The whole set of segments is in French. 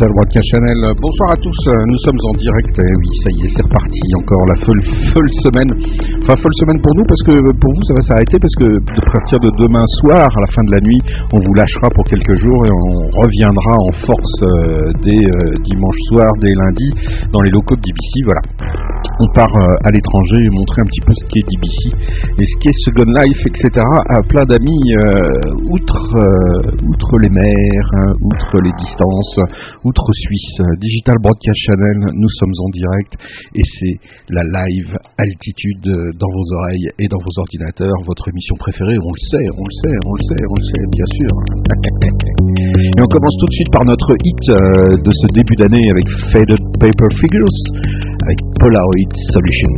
Channel. Bonsoir à tous, nous sommes en direct. Et oui, ça y est, c'est reparti. Encore la folle, folle semaine. Enfin, folle semaine pour nous parce que pour vous, ça va s'arrêter parce que de partir de demain soir, à la fin de la nuit, on vous lâchera pour quelques jours et on reviendra en force euh, dès euh, dimanche soir, dès lundi, dans les locaux de DBC. Voilà. On part euh, à l'étranger montrer un petit peu ce qu'est DBC et ce qu'est Second Life, etc. à plein d'amis outre, outre les mers, hein, outre les distances, outre Suisse. Digital Broadcast Channel, nous sommes en direct et c'est la live altitude dans vos oreilles et dans vos ordinateurs, votre émission préférée, on le sait, on le sait, on le sait, on le sait, bien sûr. et on commence tout de suite par notre hit euh, de ce début d'année avec Faded Paper Figures, avec Polaroid Solution.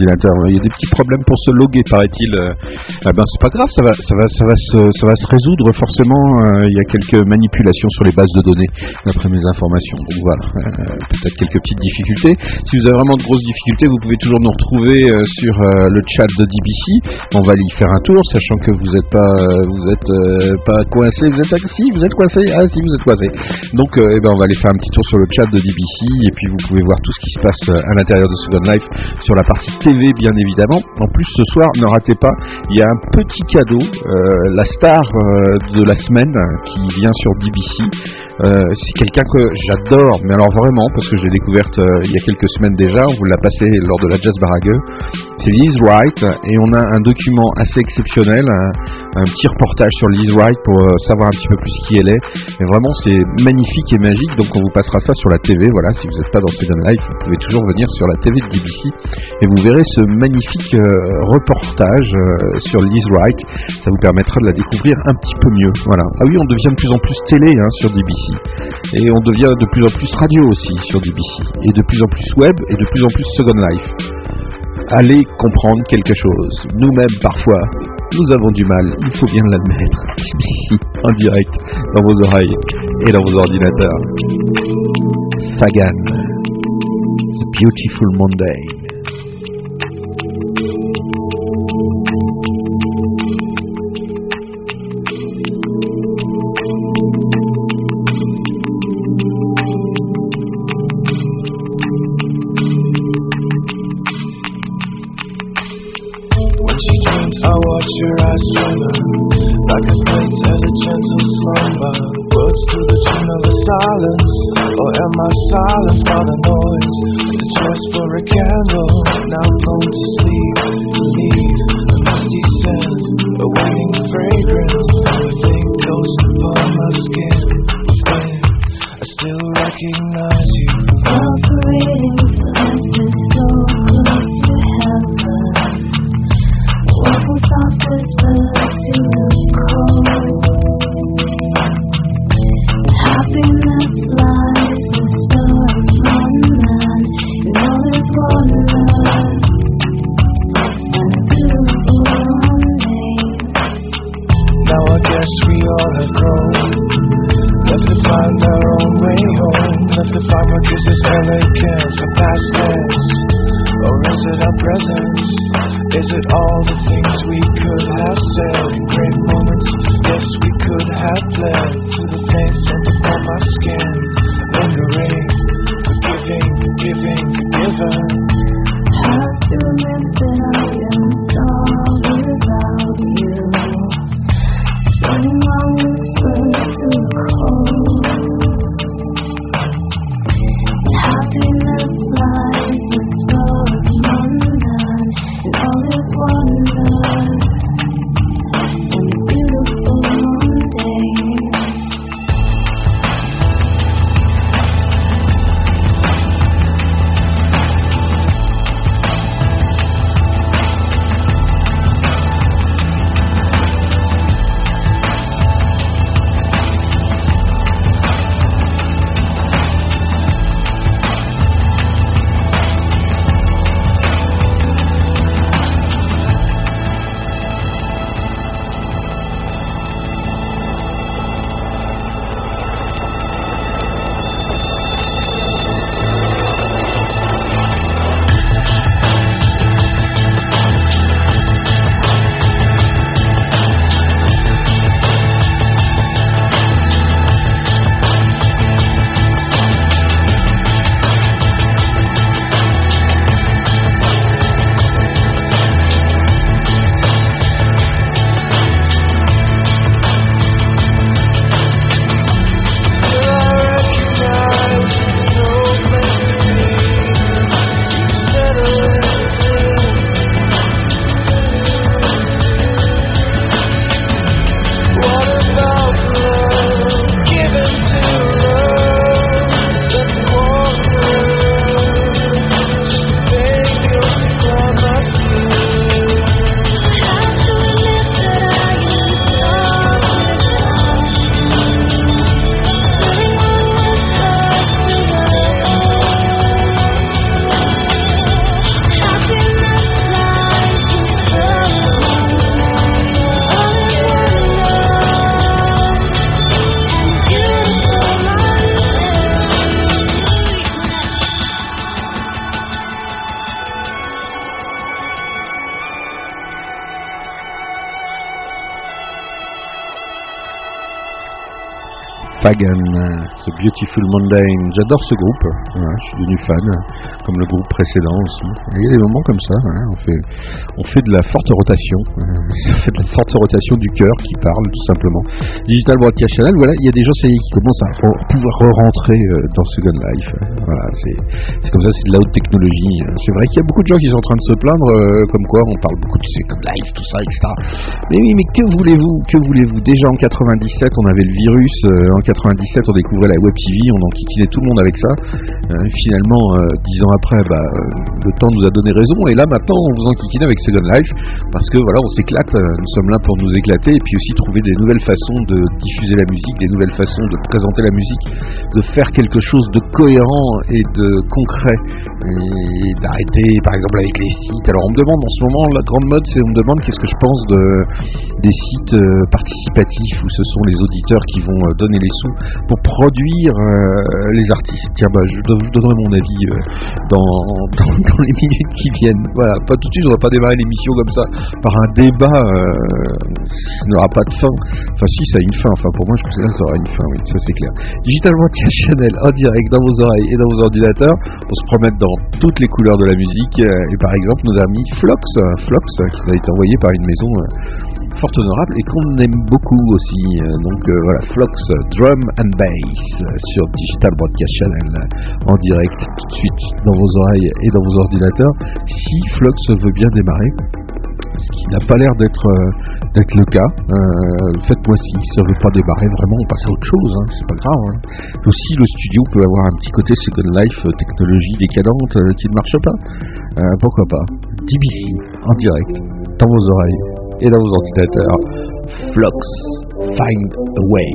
Il y a des petits problèmes pour se loguer, paraît-il. Ah ben c'est pas grave, ça va, ça va, ça va se, ça va se résoudre forcément. Euh, il y a quelques manipulations sur les bases de données, d'après mes informations. Donc voilà, euh, peut-être quelques petites difficultés. Si vous avez vraiment de grosses difficultés, vous pouvez toujours nous retrouver sur le chat de DBC. On va y faire un tour, sachant que vous n'êtes pas, vous êtes pas coincé. Vous êtes si, vous êtes coincé. Ah si, vous êtes coincé. Donc, eh ben, on va aller faire un petit tour sur le chat de DBC et puis vous pouvez voir tout ce qui se passe à l'intérieur de Second Life sur la partie TV bien évidemment. En plus ce soir, ne ratez pas, il y a un petit cadeau, euh, la star euh, de la semaine qui vient sur DBC. C'est quelqu'un que j'adore, mais alors vraiment, parce que j'ai découverte il y a quelques semaines déjà, on vous l'a passé lors de la Jazz Baragueux, c'est Liz Wright, et on a un document assez exceptionnel, un, petit reportage sur Liz Wright pour savoir un petit peu plus qui elle est, et vraiment c'est magnifique et magique, donc on vous passera ça sur la TV, voilà, si vous n'êtes pas dans Second Life, vous pouvez toujours venir sur la TV de DBC, et vous verrez ce magnifique reportage sur Liz Wright, ça vous permettra de la découvrir un petit peu mieux, voilà. Ah oui, on devient de plus en plus télé hein, sur Et on devient de plus en plus radio aussi sur DBC. Et de plus en plus web et de plus en plus Second Life. Allez comprendre quelque chose. Nous-mêmes, parfois, nous avons du mal, il faut bien l'admettre. en direct, dans vos oreilles et dans vos ordinateurs. Sagan. The Beautiful Monday. remember words to the tune of a silence? Or am I silenced by the noise? The choice for a candle, now prone to sleep. Leave a musty scent, a waning fragrance. A thick ghost upon my skin. When I still recognize you. Operating at the door close to heaven. What was this birth all the things we Pagan, The Beautiful Mundane. J'adore ce groupe, je suis devenu fan, comme le groupe précédent aussi. il y a des moments comme ça, on, fait, on fait de la forte rotation, on fait de la forte rotation du cœur qui parle tout simplement. Digital Broadcast Channel, voilà, il y a des gens qui commencent à pouvoir re-rentrer euh, dans Second Life. C'est comme ça, c'est de la haute technologie. C'est vrai qu'il y a beaucoup de gens qui sont en train de se plaindre, euh, comme quoi on parle beaucoup de Second Life, tout ça, etc. Mais oui, mais que voulez-vous Que voulez-vous? Déjà en 97, on avait le virus, euh, en 97, on découvrait la web TV, on enquiquinait tout le monde avec ça. Euh, finalement, dix ans après, bah, le temps nous a donné raison. Et là, maintenant, on vous enquiquine avec Second Life parce que voilà, on s'éclate. Nous sommes là pour nous éclater et puis aussi trouver des nouvelles façons de diffuser la musique, des nouvelles façons de présenter la musique, de faire quelque chose de cohérent et de concret et d'arrêter, par exemple, avec les sites. Alors, on me demande en ce moment, la grande mode, c'est on me demande qu'est-ce que je pense de, des sites participatifs où ce sont les auditeurs qui vont donner les sous pour produire euh, les artistes. Tiens, bah, je, vous donnerai mon avis euh, dans, dans, les minutes qui viennent. Voilà, pas tout de suite, on va pas démarrer l'émission comme ça par un débat euh, qui n'aura pas de fin. Enfin, si, ça a une fin. Enfin, pour moi, je pense que ça aura une fin, oui, ça c'est clair. Digital Broadcast Channel en direct dans vos oreilles et dans vos ordinateurs pour se promettre dans toutes les couleurs de la musique. Et par exemple, nos amis Flox, Flox qui a été envoyé par une maison fort honorable et qu'on aime beaucoup aussi. Euh, donc euh, voilà, Flox Drum and Bass sur Digital Broadcast Channel en direct tout de suite dans vos oreilles et dans vos ordinateurs. Si Flox veut bien démarrer, ce qui n'a pas l'air d'être euh, le cas. Faites-moi si ça veut pas démarrer, vraiment on passe à autre chose, hein, c'est pas grave. Hein. Aussi le studio peut avoir un petit côté Second Life, technologie décadente qui ne marche pas. pourquoi pas DBC en direct dans vos oreilles et dans vos ordinateurs. Flux, Find a Way.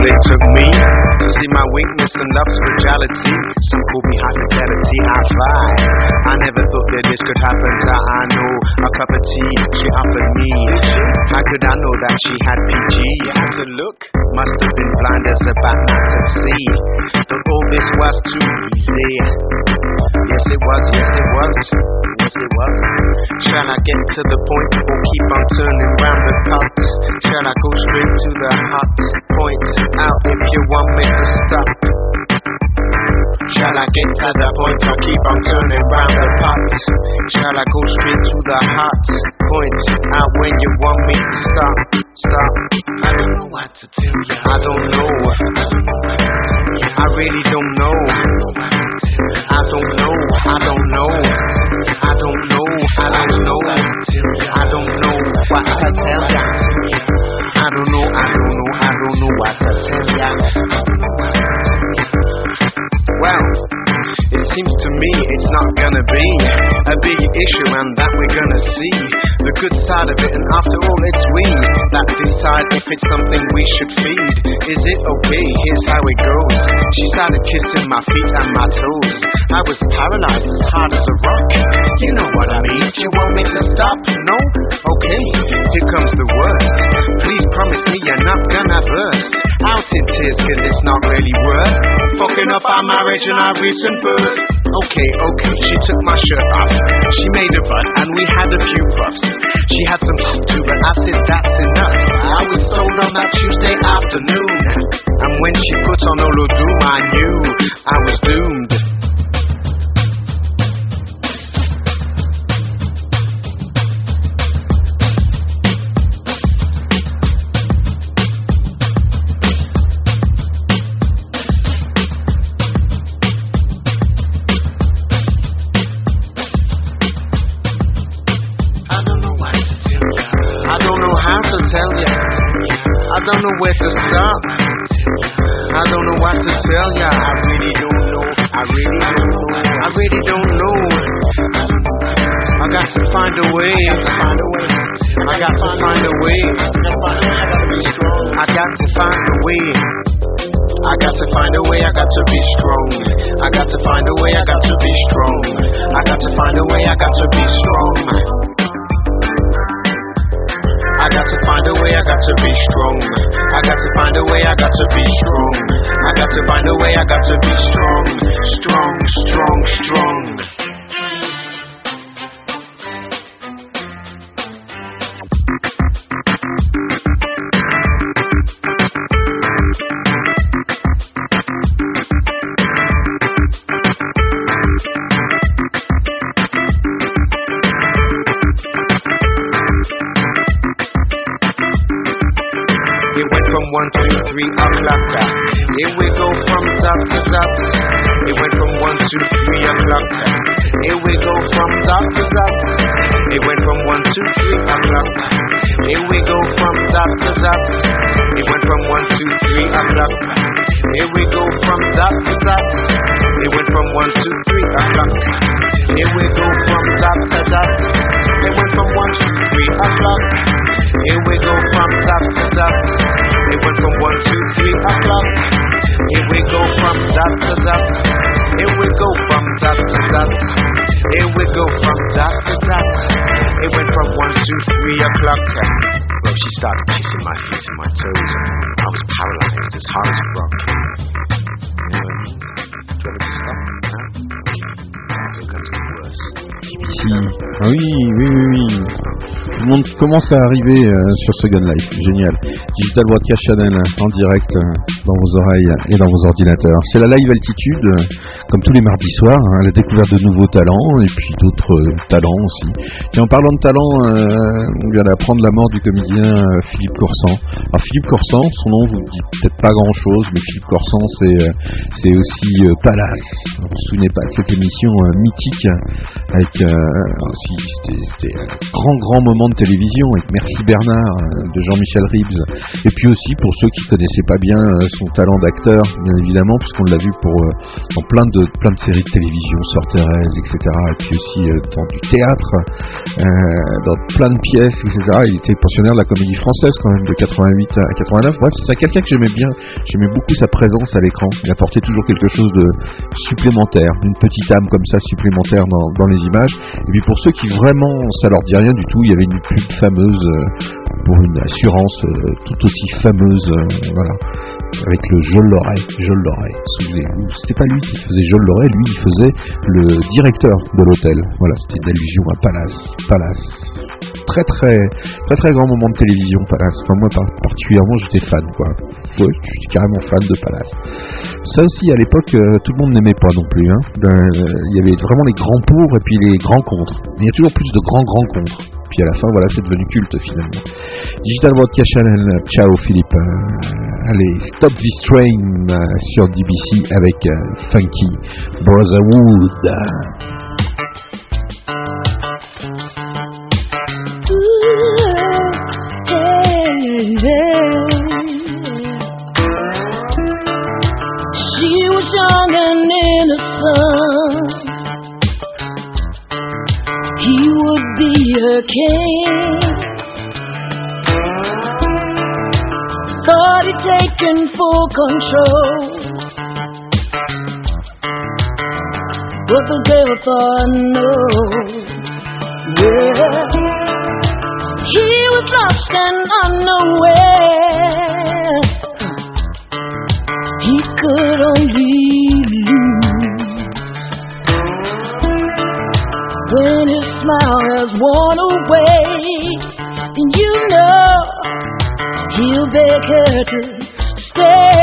They took me. See my weakness and love's fragility. Some call me hospitality, I fly. I never thought that this could happen, I know a cup of tea she offered me. How could I know that she had PG? I had to look, must have been blind as a bat not to see. But all this was too easy. Yes, it was, yes, it was. Yes, it was. Shall I get to the point or keep on turning round the pot? Shall I go straight to the hot point? Out if you want me stop. Shall I get to the point I keep on turning round the pots? Shall I go straight to the hot point? Out when you want me to stop, stop. I don't know what to tell you. I don't know. I really don't know. I don't know. I don't know. I don't know. I don't know. I don't know what to tell ya. I don't know. I don't know. I don't know what to tell ya. seems to me it's not gonna be a big issue, and that we're gonna see the good side of it. And after all, it's we that decide if it's something we should feed. Is it okay? Here's how it goes. She started kissing my feet and my toes. I was paralyzed as hard as a rock. You know what I mean? You want me to stop? No? Okay. Here comes the word. Please promise me you're not gonna burst. Outed tears, cause it's not really worth fucking up our marriage and our recent birth. Okay, okay, she took my shirt off. She made a bud, and we had a few puffs. She had some pop too, but I said that's enough. I was sold on that Tuesday afternoon. And when she put on all her doom, I knew I was doomed. where to stop. I don't know what to tell ya. I really don't know. I really don't know. I really don't know. I got to find a way. Find a way. I got to find a way. I got to find a way. I got to find a way, I got to be strong. I got to find a way, I got to be strong. I got to find a way, I got to be strong. I got to find a way, I got to be strong. I got to find a way, I got to be strong. I got to find a way, I got to be strong. Strong, strong, strong. Here we go from top to top. It went from one, two, three o'clock. Here we go from top to top. It went from one, two, three o'clock. Here we go from top to top. It went from one, two, three o'clock. Here we go from top to top. It went from one, two, three o'clock. Here we go from top to top. It went from one, two, three o'clock. Here we go from top to top. It went from one, two, three o'clock. Here we go from dot to dot. Here we go from dot to dot. Here we go from dot to dot. It went from one, two, three o'clock. Well, she started kissing my feet and my toes. I was paralyzed as hard as a rock. Do you stop? Huh? Here comes the worst. Oui, oui, oui, oui. Tout le monde commence à arriver euh, sur Gun Life. Génial. Digital Broadcast Channel en direct euh, dans vos oreilles et dans vos ordinateurs. C'est la live altitude, euh, comme tous les mardis soirs, hein, la découverte de nouveaux talents et puis d'autres talents aussi. Et en parlant de talents, on vient d'apprendre la mort du comédien Philippe Corsan. Alors Philippe Corsan, son nom vous dit peut-être pas grand chose, mais Philippe Corsan c'est aussi Palace. Vous vous souvenez pas de cette émission mythique avec c'était un grand grand moment télévision avec Merci Bernard euh, de Jean-Michel Ribes. Et puis aussi pour ceux qui connaissaient pas bien euh, son talent d'acteur, bien évidemment, puisqu'on l'a vu pour euh, dans plein de plein de séries de télévision, Sœur Thérèse, etc. Et puis aussi dans du théâtre, dans plein de pièces, etc. Il était pensionnaire de la comédie française quand même de 88 à 89. Bref, c'est quelqu'un que j'aimais bien. J'aimais beaucoup sa présence à l'écran. Il apportait toujours quelque chose de supplémentaire, une petite âme comme ça supplémentaire dans, dans les images. Et puis pour ceux qui vraiment ça leur dit rien du tout, il y avait une pub fameuse euh, pour une assurance euh, tout aussi fameuse, euh, voilà, avec le Je l'aurais, Je. Souvenez-vous, c'était pas lui qui faisait Je l'aurais, lui il faisait le directeur de l'hôtel. Voilà, c'était une allusion à Palace, Palace. Très très très très grand moment de télévision Palace. Enfin moi particulièrement j'étais fan quoi. Je suis carrément fan de Palace. Ça aussi à l'époque tout le monde n'aimait pas non plus. Hein. Il y avait vraiment les grands pour et puis les grands contre. Il y a toujours plus de grands grands contre. Puis à la fin, voilà, c'est devenu culte finalement. Digital Vodka Channel, ciao Philippe. Euh, allez, Stop This Train euh, sur DBC avec euh, Funky Brotherhood. Her king. But he'd taken full control. But the devil thought no. Yeah. He was lost and unaware. He could only lose. When his smile has worn away, then you know he'll beg her to stay.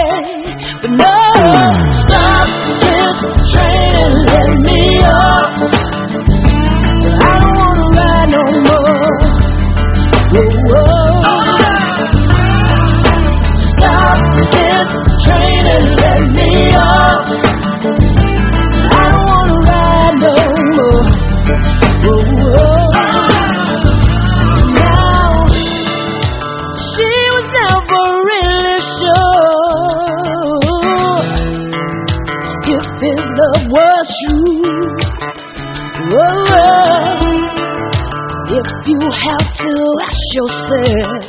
But no, stop this train and let me off. Have to ask yourself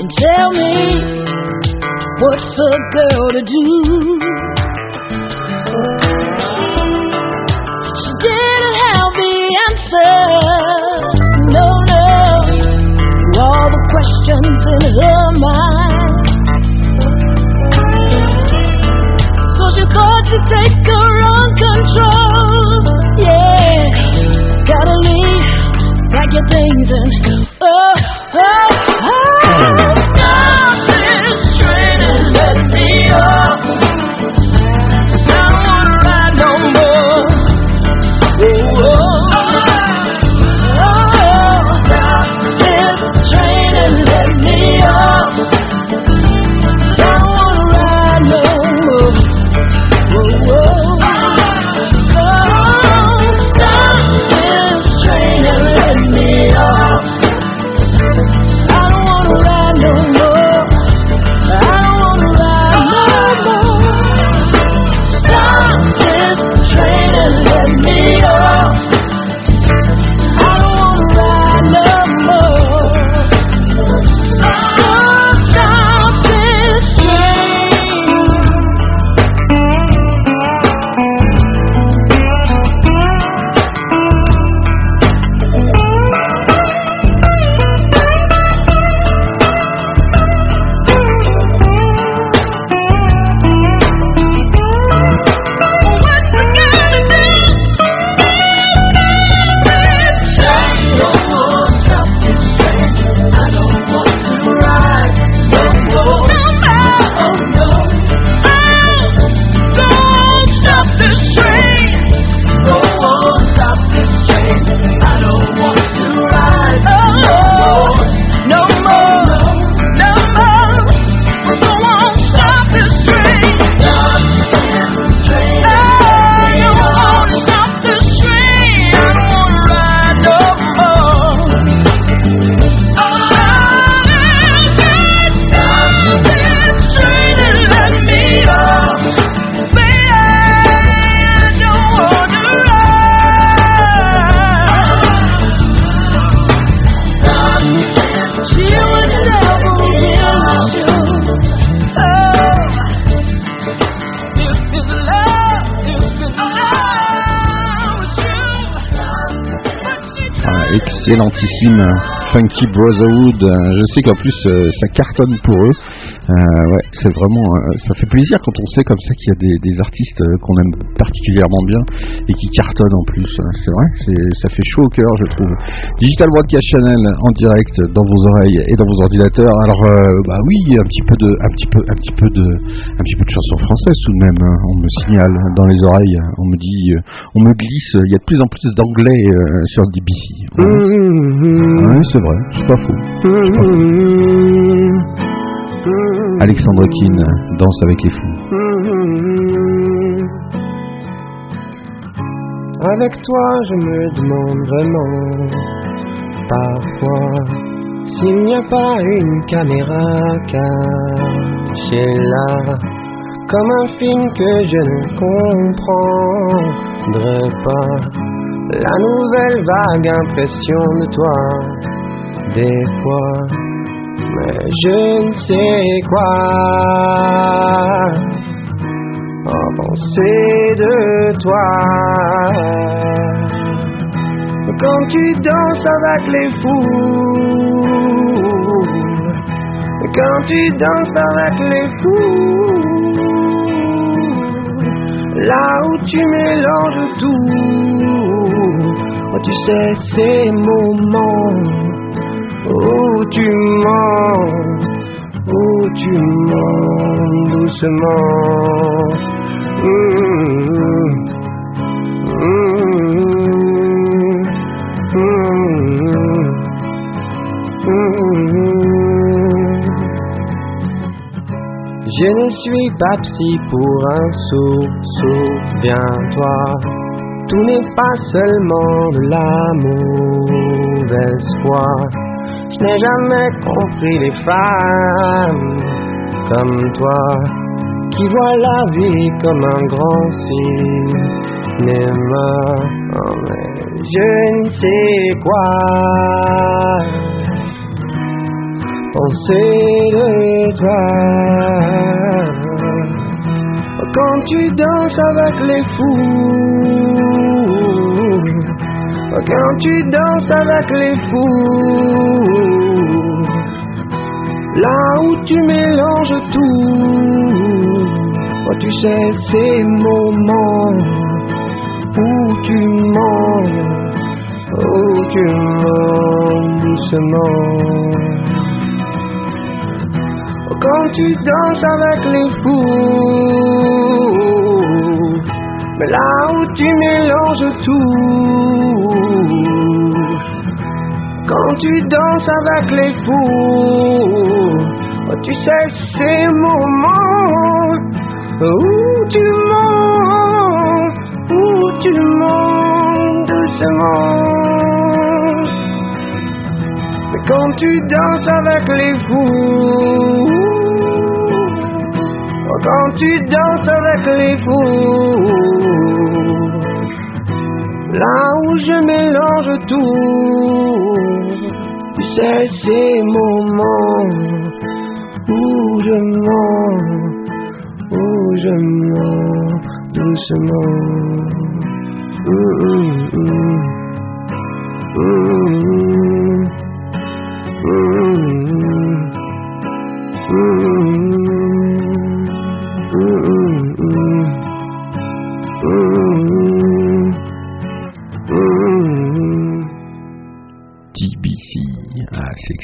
and tell me What's a girl to do? She didn't have the answer. No, no. To all the questions in her mind. So she thought to take her own control. Yeah. Gotta leave, pack your things and oh, oh, oh. Ah, excellentissime Funky Brotherhood. Euh, Je sais qu'en plus euh, ça cartonne pour eux. Euh, ouais, c'est vraiment, euh, ça fait plaisir quand on sait comme ça qu'il y a des, artistes euh, qu'on aime particulièrement bien et qui cartonnent en plus. Euh, C'est vrai, ça fait chaud au cœur, je trouve. Digital Broadcast Channel en direct dans vos oreilles et dans vos ordinateurs. Alors, euh, bah oui, un petit peu de, un petit peu, un petit peu de, un petit peu de chansons françaises tout de même. hein. On me signale dans les oreilles, on me dit, on me glisse. Il y a de plus en plus d'anglais sur DBC. Ouais, c'est vrai, c'est pas faux. C'est pas faux. Alexandre Keane danse avec les fous. Avec toi, je me demande vraiment parfois s'il n'y a pas une caméra cachée là, comme un film que je ne comprendrais pas. La nouvelle vague impression de toi, des fois, je ne sais quoi en penser de toi. Quand tu danses avec les fous, quand tu danses avec les fous, là où tu mélanges tout, oh, tu sais ces moments où tu mens, où tu mens doucement. Je ne suis pas psy pour un sou, souviens-toi. Tout n'est pas seulement de la mauvaise foi. Je n'ai jamais compris les femmes comme toi qui voient la vie comme un grand cinéma. Oh, mais je ne sais quoi penser de toi. quand tu danses avec les fous, quand tu danses avec les fous, là où tu mélanges tout, oh, tu sais ces moments où tu mens, où tu mens doucement quand tu danses avec les fous. Là où tu mélanges tout. Quand tu danses avec les fous. Oh, tu sais ces moments où tu mens, où tu mens doucement. Mais quand tu danses avec les fous, oh, quand tu danses avec les fous, là où je mélange tout, tu sais ces moments où je mens, où je mens doucement.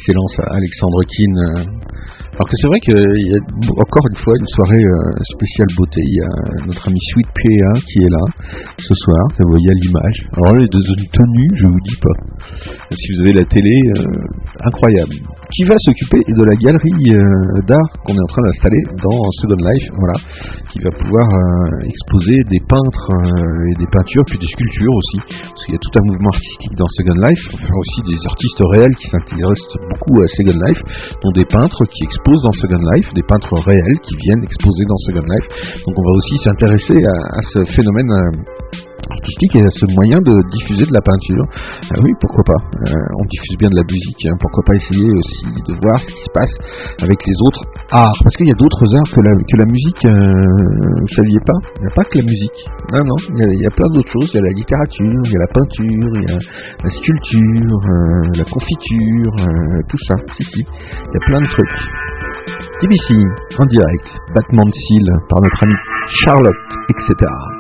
Ça, Alexandre Keane. Alors que c'est vrai qu'il y a encore une fois une soirée euh, spéciale beauté. Il y a notre ami Sweet PA qui est là ce soir. Vous voyez à l'image. Alors les deux tenues, je vous dis pas. Si vous avez la télé, euh, incroyable. Qui va s'occuper de la galerie euh, d'art qu'on est en train d'installer dans Second Life, voilà, qui va pouvoir euh, exposer des peintres euh, et des peintures, puis des sculptures aussi, parce qu'il y a tout un mouvement artistique dans Second Life, enfin aussi des artistes réels qui s'intéressent beaucoup à Second Life, dont des peintres qui exposent dans Second Life, des peintres réels qui viennent exposer dans Second Life. Donc on va aussi s'intéresser à, à ce phénomène artistique et ce moyen de diffuser de la peinture. Euh, oui, pourquoi pas. Euh, on diffuse bien de la musique, hein, pourquoi pas essayer aussi de voir ce qui se passe avec les autres arts. Parce qu'il y a d'autres arts que la, que la musique, euh, vous saviez pas Il n'y a pas que la musique. Non, non, il y a, il y a plein d'autres choses. Il y a la littérature, il y a la peinture, il y a la sculpture, euh, la confiture, euh, tout ça. Si, si. Il y a plein de trucs. TBC, en direct, battement de cils par notre amie Charlotte, etc.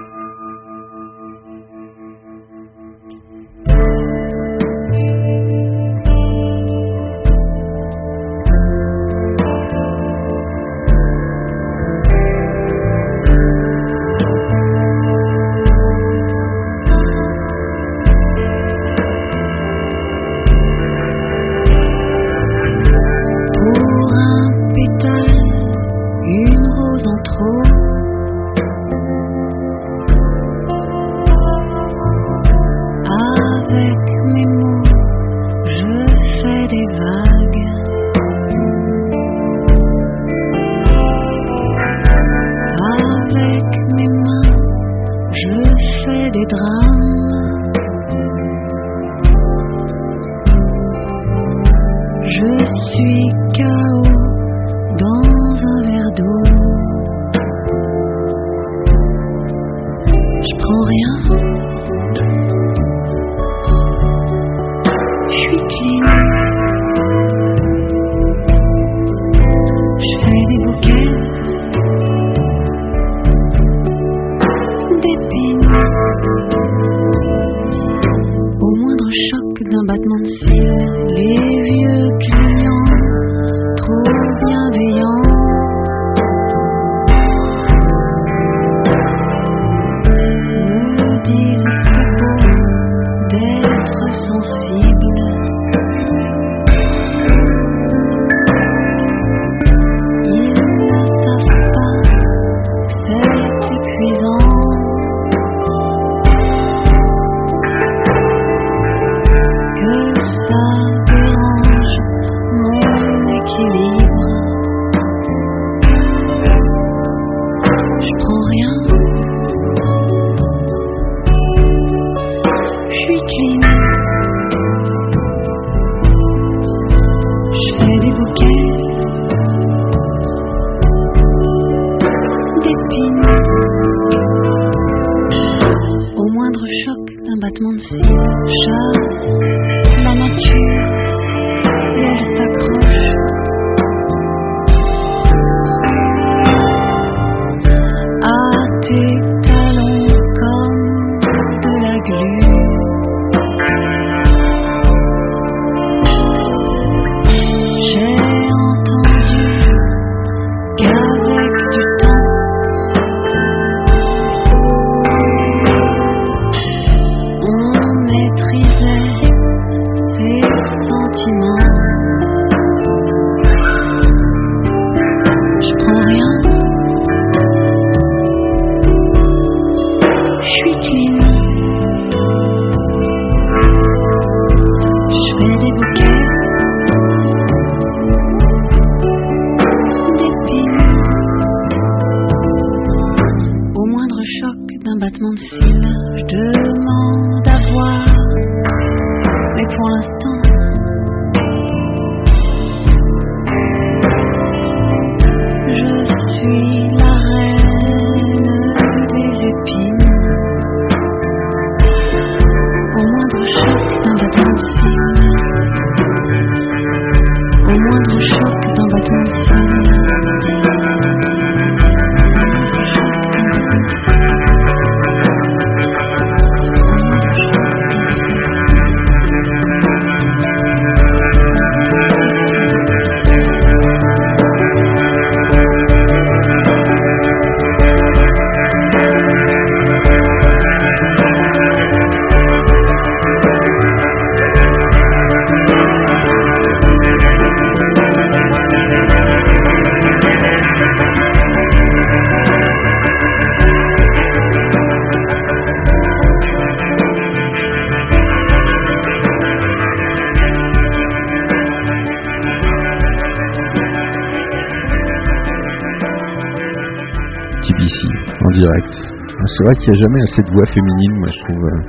vrai qu'il n'y a jamais assez de voix féminine, moi je trouve, euh,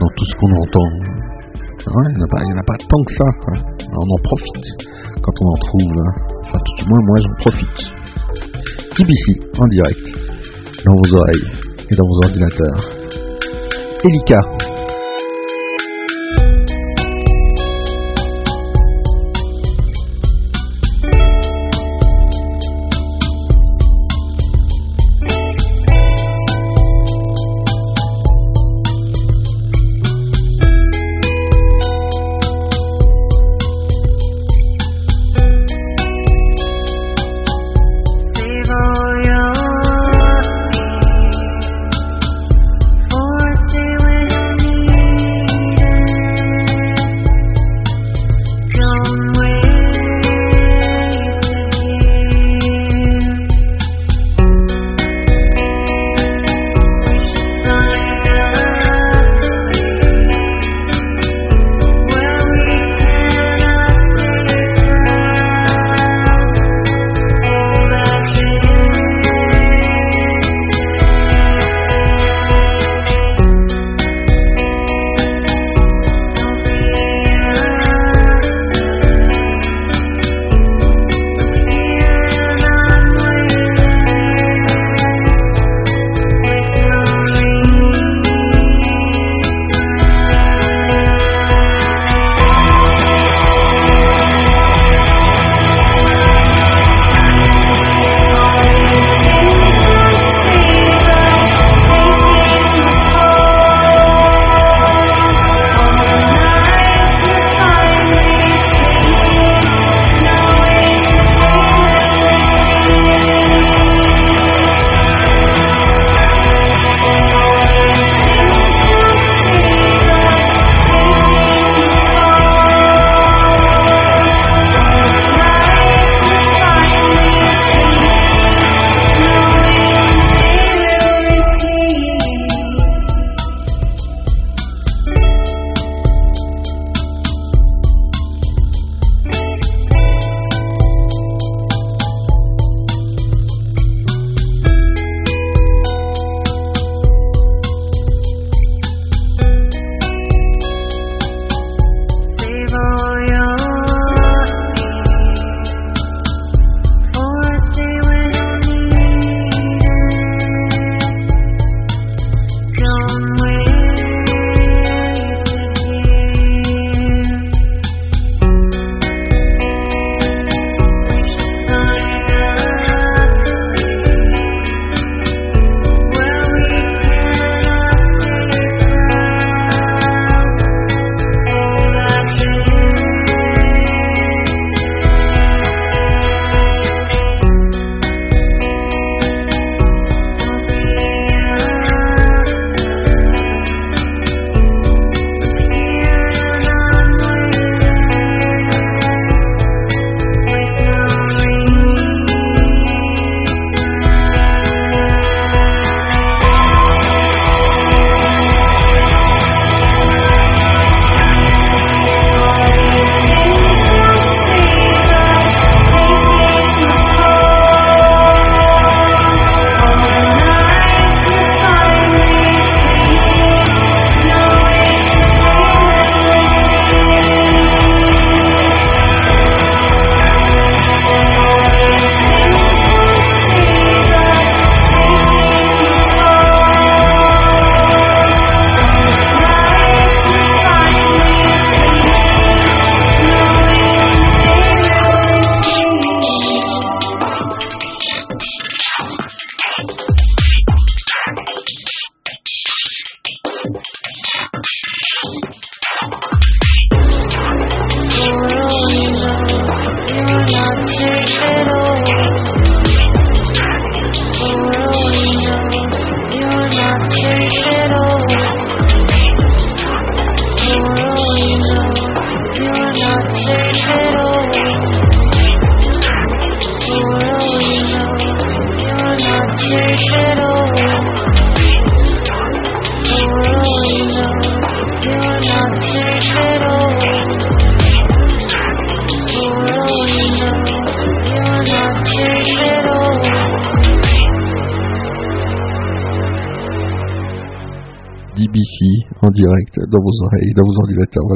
dans tout ce qu'on entend. Il n'y en, a pas- tant que ça. on en profite quand on en trouve. hein. Enfin, tout du moins, moi j'en profite. BBC, en direct, dans vos oreilles et dans vos ordinateurs. Elika.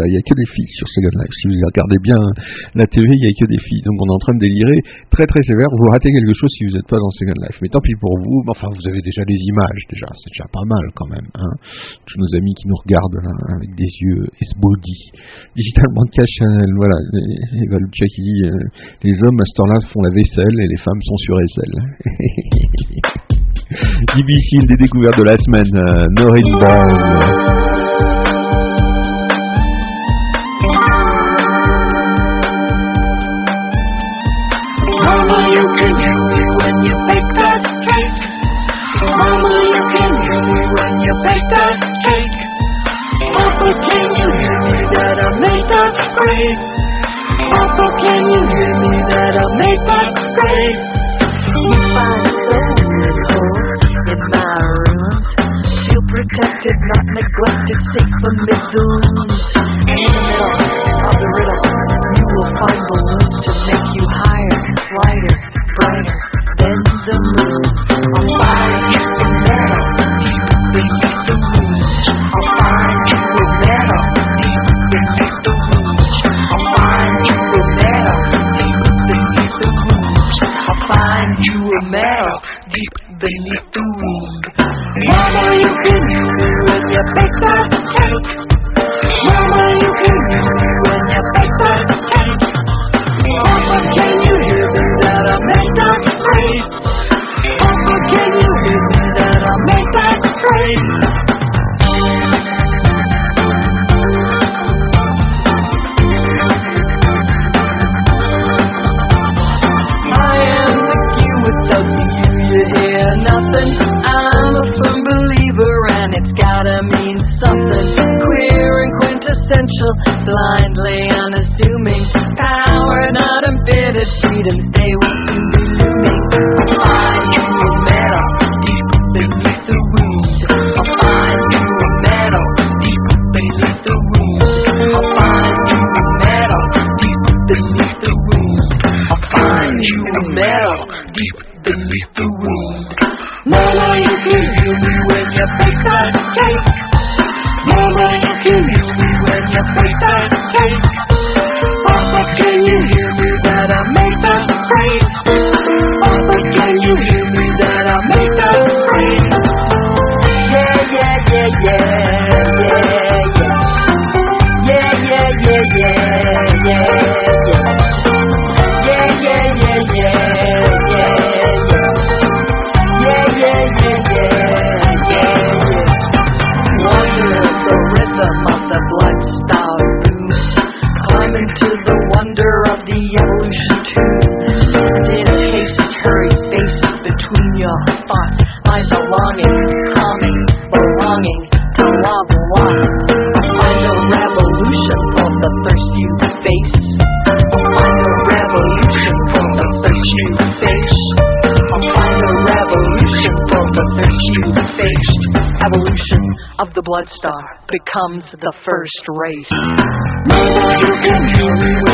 il n'y a que des filles sur Sega Life. Si vous regardez bien la TV, il n'y a que des filles. Donc on est en train de délirer très très sévère. Vous ratez quelque chose si vous n'êtes pas dans Sega Life. Mais tant pis pour vous. Enfin, vous avez déjà les images, déjà. C'est déjà pas mal quand même. Hein. Tous nos amis qui nous regardent hein, avec des yeux esbaudis. Digital Bank Channel, hein. voilà. Et, qui dit euh, les hommes à ce temps-là font la vaisselle et les femmes sont sur aisselle. Difficile des découvertes de la semaine. Euh, Norin You take the middle. the first race. You can hear me.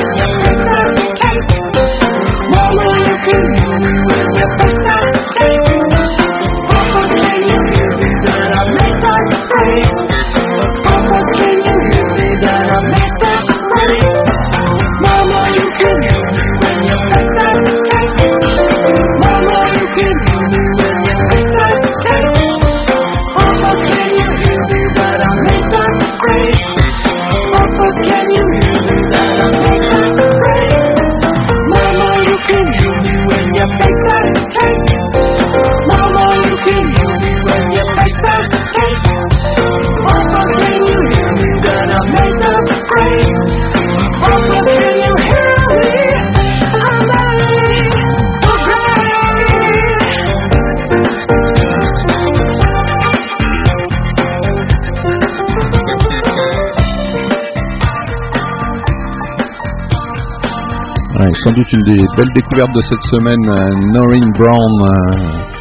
doute une des belles découvertes de cette semaine, euh, Brown, euh,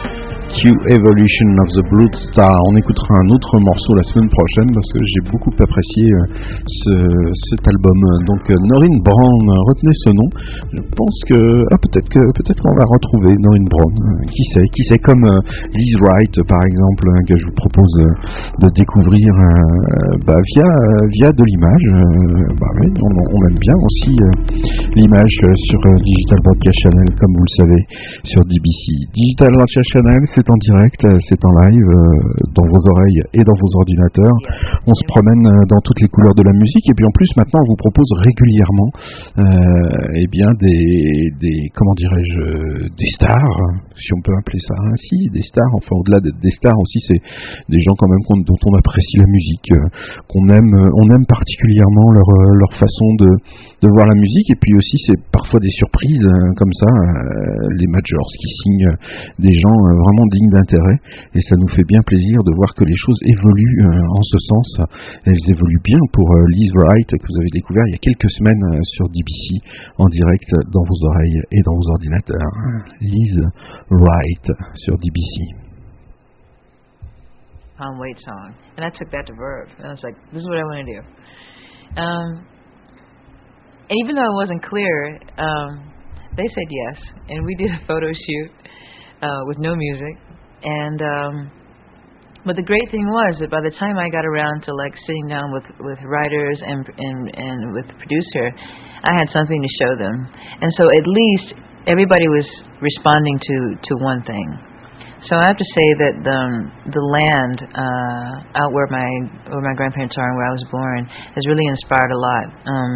Q Evolution of the Blood Star. On écoutera un autre morceau la semaine prochaine parce que j'ai beaucoup apprécié euh, cet album. Donc euh, Noreen Brown, retenez ce nom. Je pense que ah, peut-être que peut-être qu'on va retrouver Noreen Brown. qui sait, qui sait comme Liz Wright par exemple hein, que je vous propose de découvrir euh, bah, via via de l'image. Euh, bah on, aime bien aussi euh, l'image sur Digital Broadcast Channel comme vous le savez sur DBC. Digital Broadcast Channel, c'est en direct, c'est en live dans vos oreilles et dans vos ordinateurs. On se promène dans toutes les couleurs de la musique et puis en plus maintenant on vous propose régulièrement euh, eh bien des, des comment dirais-je des stars, si on peut appeler ça ainsi, des stars. Enfin au-delà des stars aussi, c'est des gens quand même qu'on- dont on apprécie la musique, euh, qu'on aime, euh, on aime particulièrement leur euh, leur façon de de voir la musique et puis aussi c'est parfois des surprises comme ça, les majors qui signent des gens vraiment dignes d'intérêt et ça nous fait bien plaisir de voir que les choses évoluent en ce sens. Elles évoluent bien pour Liz Wright que vous avez découvert il y a quelques semaines sur DBC en direct dans vos oreilles et dans vos ordinateurs. Liz Wright sur DBC. Tom Waits song, and I took that to Verve, and I was like, "This is what I want to do." Um, and even though it wasn't clear, um, they said yes, and we did a photo shoot uh, with no music, and um, but the great thing was that by the time I got around to like sitting down with with writers and and and with the producer, I had something to show them, and so at least everybody was responding to to one thing. So I have to say that the the land uh, out where my where my grandparents are and where I was born has really inspired a lot. Um,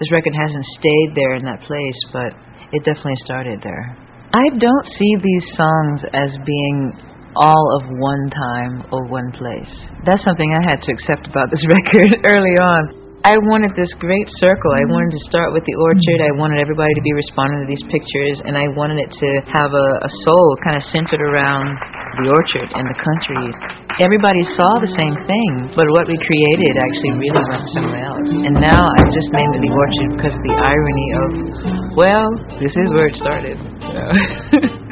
this record hasn't stayed there in that place, but it definitely started there. I don't see these songs as being all of one time or one place. That's something I had to accept about this record early on. I wanted this great circle. I mm-hmm. wanted to start with the orchard. Mm-hmm. I wanted everybody to be responding to these pictures, and I wanted it to have a, a soul kind of centered around the orchard and the country. Everybody saw the same thing, but what we created actually really went somewhere else. And now I've just named it the orchard because of the irony of, well, this is where it started. So.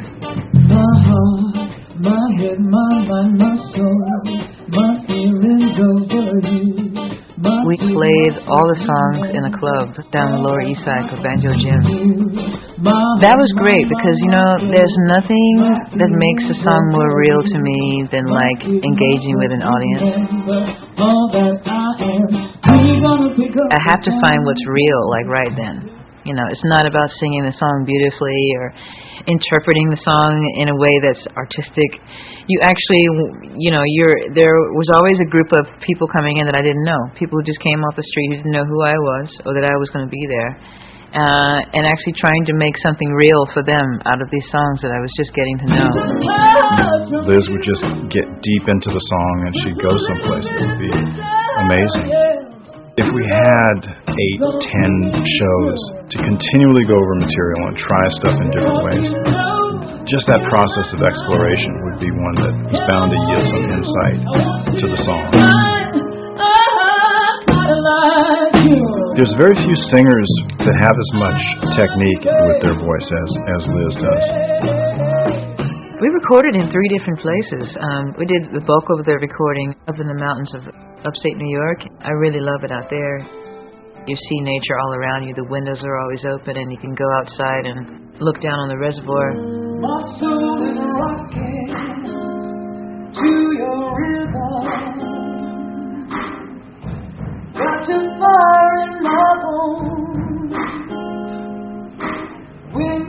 My heart, my head, my mind, my soul, my feelings over you. We played all the songs in a club down the Lower East Side for Banjo Jim. That was great because you know there's nothing that makes a song more real to me than like engaging with an audience. I have to find what's real like right then. You know, it's not about singing the song beautifully or interpreting the song in a way that's artistic. You actually, you know, you're there was always a group of people coming in that I didn't know. People who just came off the street who didn't know who I was or that I was going to be there. Uh, and actually trying to make something real for them out of these songs that I was just getting to know. Liz would just get deep into the song and she'd go someplace that would be amazing. If we had eight, ten shows to continually go over material and try stuff in different ways, just that process of exploration would be one that is bound to yield some insight to the song. There's very few singers that have as much technique with their voice as, as Liz does. We recorded in three different places. Um, we did the bulk of the recording up in the mountains of upstate New York. I really love it out there. You see nature all around you. The windows are always open, and you can go outside and look down on the reservoir. My soul is rocking to your fire in my bones. When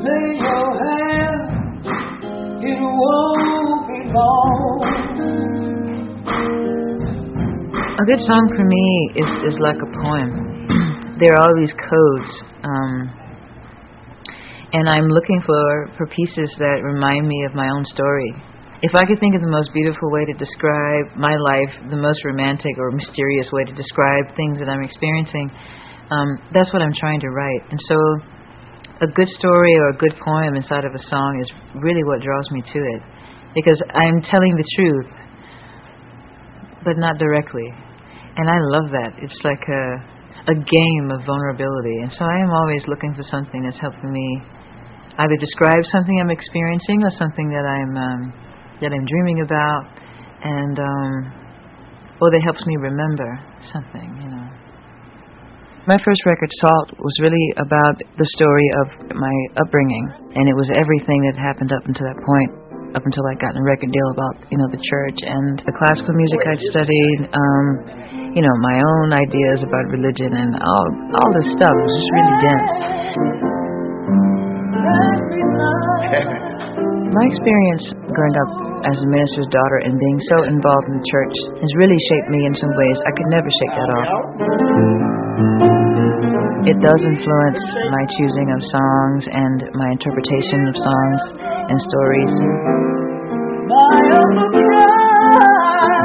lay your it won't be long. A good song for me is is like a poem. there are all these codes, um, and I'm looking for for pieces that remind me of my own story. If I could think of the most beautiful way to describe my life, the most romantic or mysterious way to describe things that I'm experiencing, um, that's what I'm trying to write. And so, a good story or a good poem inside of a song is really what draws me to it, because I'm telling the truth, but not directly and I love that. It's like a a game of vulnerability, and so I am always looking for something that's helping me either describe something I'm experiencing or something that I'm um, that I'm dreaming about, and um, or that helps me remember something. You know. My first record, Salt, was really about the story of my upbringing, and it was everything that happened up until that point, up until I got in a record deal about you know the church and the classical music I'd studied, um, you know my own ideas about religion and all all this stuff. It was just really dense. My experience growing up as a minister's daughter and being so involved in the church has really shaped me in some ways. I could never shake that off. It does influence my choosing of songs and my interpretation of songs and stories.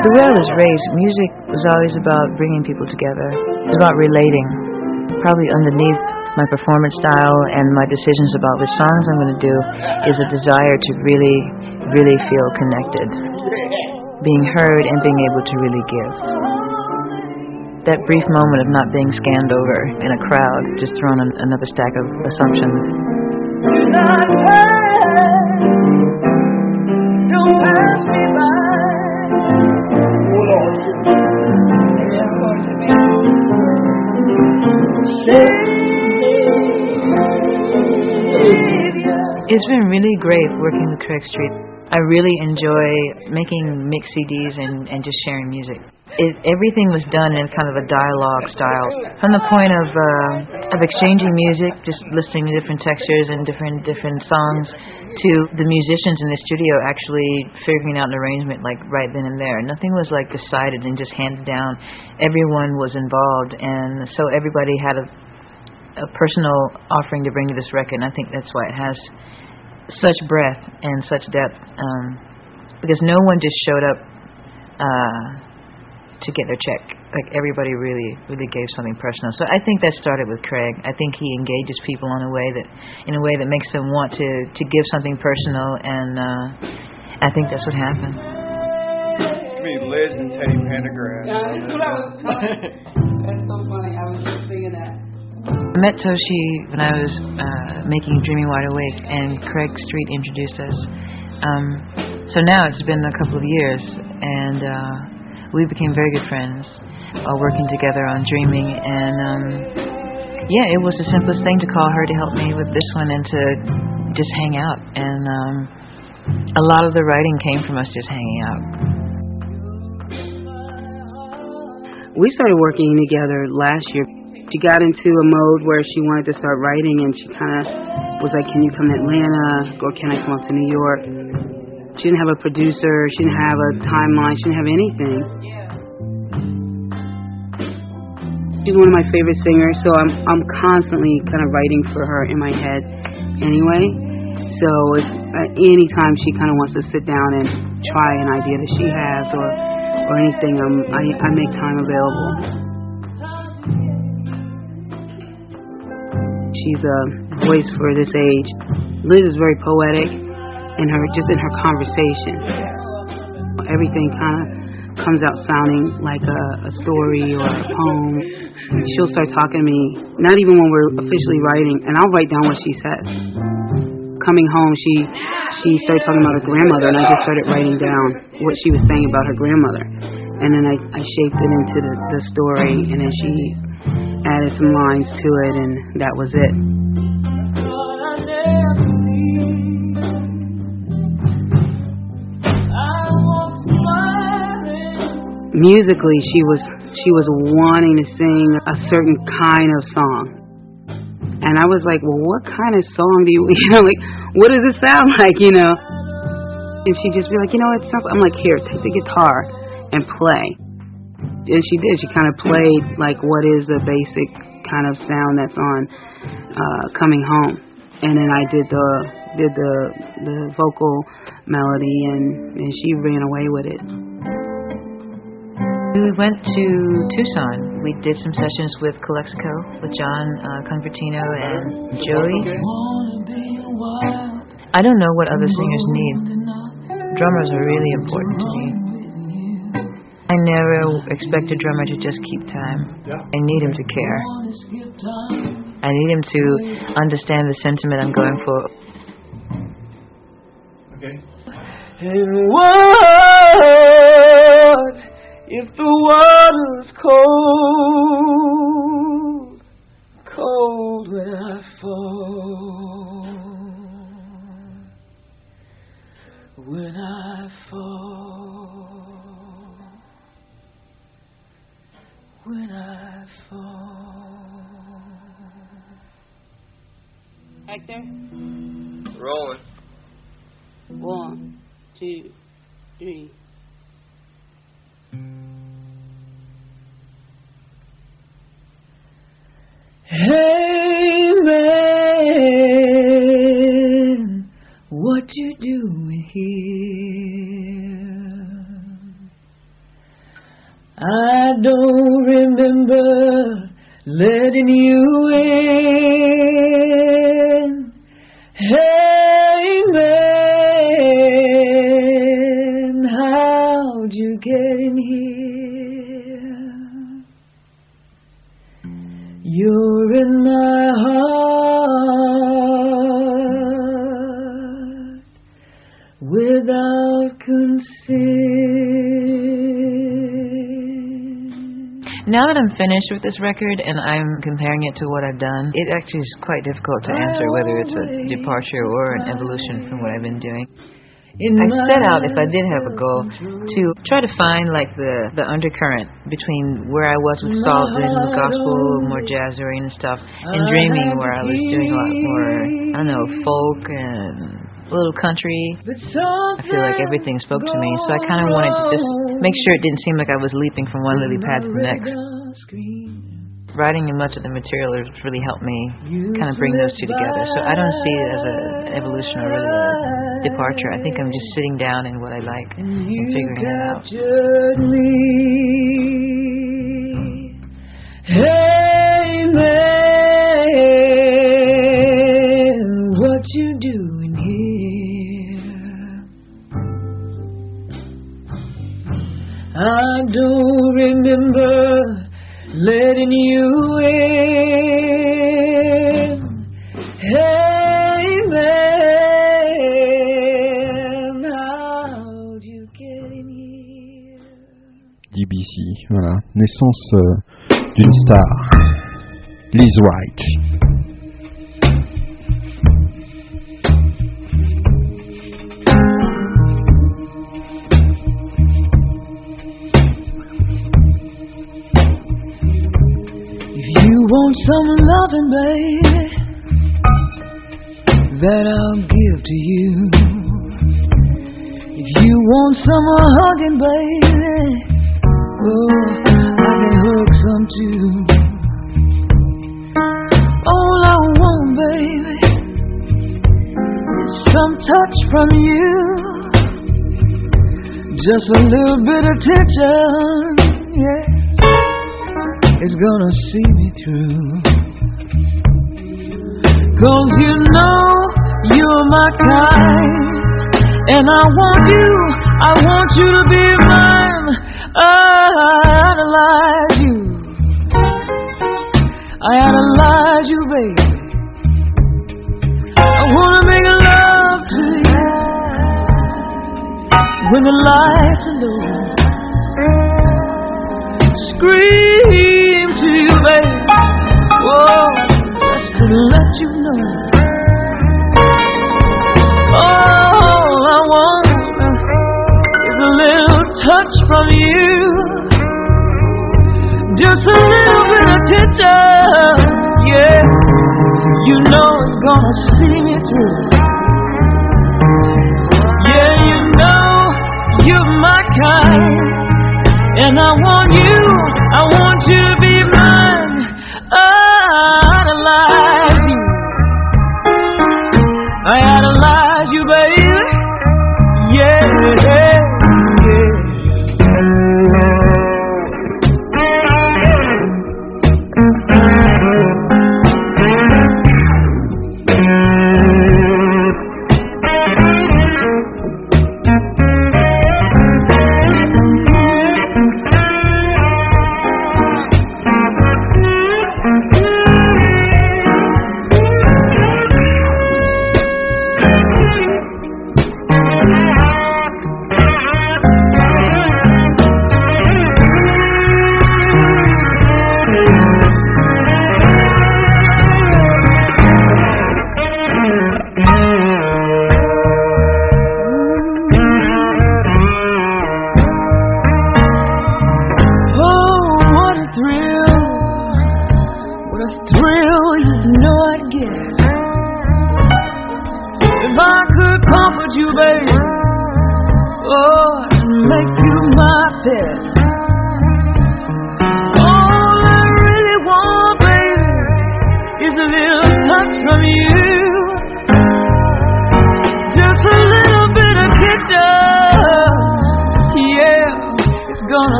The way I was raised, music was always about bringing people together. It was about relating. Probably underneath my performance style and my decisions about which songs I'm going to do is a desire to really, really feel connected, being heard and being able to really give. That brief moment of not being scanned over in a crowd, just thrown an, another stack of assumptions. It's been really great working with Craig Street. I really enjoy making mix CDs and, and just sharing music. It, everything was done in kind of a dialogue style. From the point of uh, of exchanging music, just listening to different textures and different different songs, to the musicians in the studio actually figuring out an arrangement like right then and there. Nothing was like decided and just handed down. Everyone was involved, and so everybody had a a personal offering to bring to this record, and I think that's why it has such breadth and such depth. Um, because no one just showed up uh, to get their check. Like everybody really, really gave something personal. So I think that started with Craig. I think he engages people in a way that, in a way that makes them want to to give something personal, and uh, I think that's what happened. I mean, Liz and Teddy Pendergrass. Yeah, that's what I was. that's so funny. I was just thinking that. I met Toshi when I was uh, making Dreaming Wide Awake, and Craig Street introduced us. Um, so now it's been a couple of years, and uh, we became very good friends, uh, working together on Dreaming. And um, yeah, it was the simplest thing to call her to help me with this one and to just hang out. And um, a lot of the writing came from us just hanging out. We started working together last year. She got into a mode where she wanted to start writing, and she kind of was like, "Can you come to Atlanta, or can I come up to New York?" She didn't have a producer. She didn't have a timeline. She didn't have anything. She's one of my favorite singers, so I'm I'm constantly kind of writing for her in my head, anyway. So if uh, anytime she kind of wants to sit down and try an idea that she has or or anything, um, I I make time available. She's a voice for this age. Liz is very poetic in her just in her conversation. Everything kind of comes out sounding like a, a story or a poem. She'll start talking to me, not even when we're officially writing, and I'll write down what she says. Coming home, she she started talking about her grandmother, and I just started writing down what she was saying about her grandmother. And then I, I shaped it into the, the story, and then she added some lines to it, and that was it. Musically, she was she was wanting to sing a certain kind of song, and I was like, "Well, what kind of song do you you know like? What does it sound like? You know?" And she'd just be like, "You know, it sounds." I'm like, "Here, take the guitar and play." and she did. She kind of played like what is the basic kind of sound that's on uh, "Coming Home," and then I did the did the the vocal melody, and and she ran away with it. We went to Tucson. We did some sessions with Calexico, with John uh, Convertino and Joey. I don't know what other singers need. Drummers are really important to me. I never expect a drummer to just keep time. I need him to care. I need him to understand the sentiment I'm going for. And what if the water's cold, cold when I fall, when I fall, when I fall. Hector? Rolling. One, two, three. Hey man, what you doing here? I don't remember letting you in. Hey man, how'd you get in here? You're Now that I'm finished with this record and I'm comparing it to what I've done, it actually is quite difficult to answer whether it's a departure or an evolution from what I've been doing. I set out, if I did have a goal, to try to find like the the undercurrent between where I was with Saul doing the gospel, more jazz oriented stuff, and dreaming where I was doing a lot more, I don't know, folk and little country. I feel like everything spoke to me, so I kind of wanted to just make sure it didn't seem like I was leaping from one lily pad to the next. Writing and much of the material has really helped me kind of bring those two together. So I don't see it as an evolution or really a departure. I think I'm just sitting down in what I like and figuring it out. Hey I don't remember letting you in. DBC, voilà, naissance euh, d'une star, Liz Wright. Want some loving, baby, that I'll give to you. If you want some hugging, baby, oh, I can hug some too. All I want, baby, is some touch from you. Just a little bit of attention, is gonna see me through. Cause you know you're my kind, and I want you, I want you to be mine. I idolize you, I idolize you, baby. I wanna make love to you when the lights are low scream you, baby. Whoa, just to let you know. All I want is a little touch from you. Just a little bit of attention, yeah. You know it's gonna see me through. Yeah, you know you're my kind. And I want you,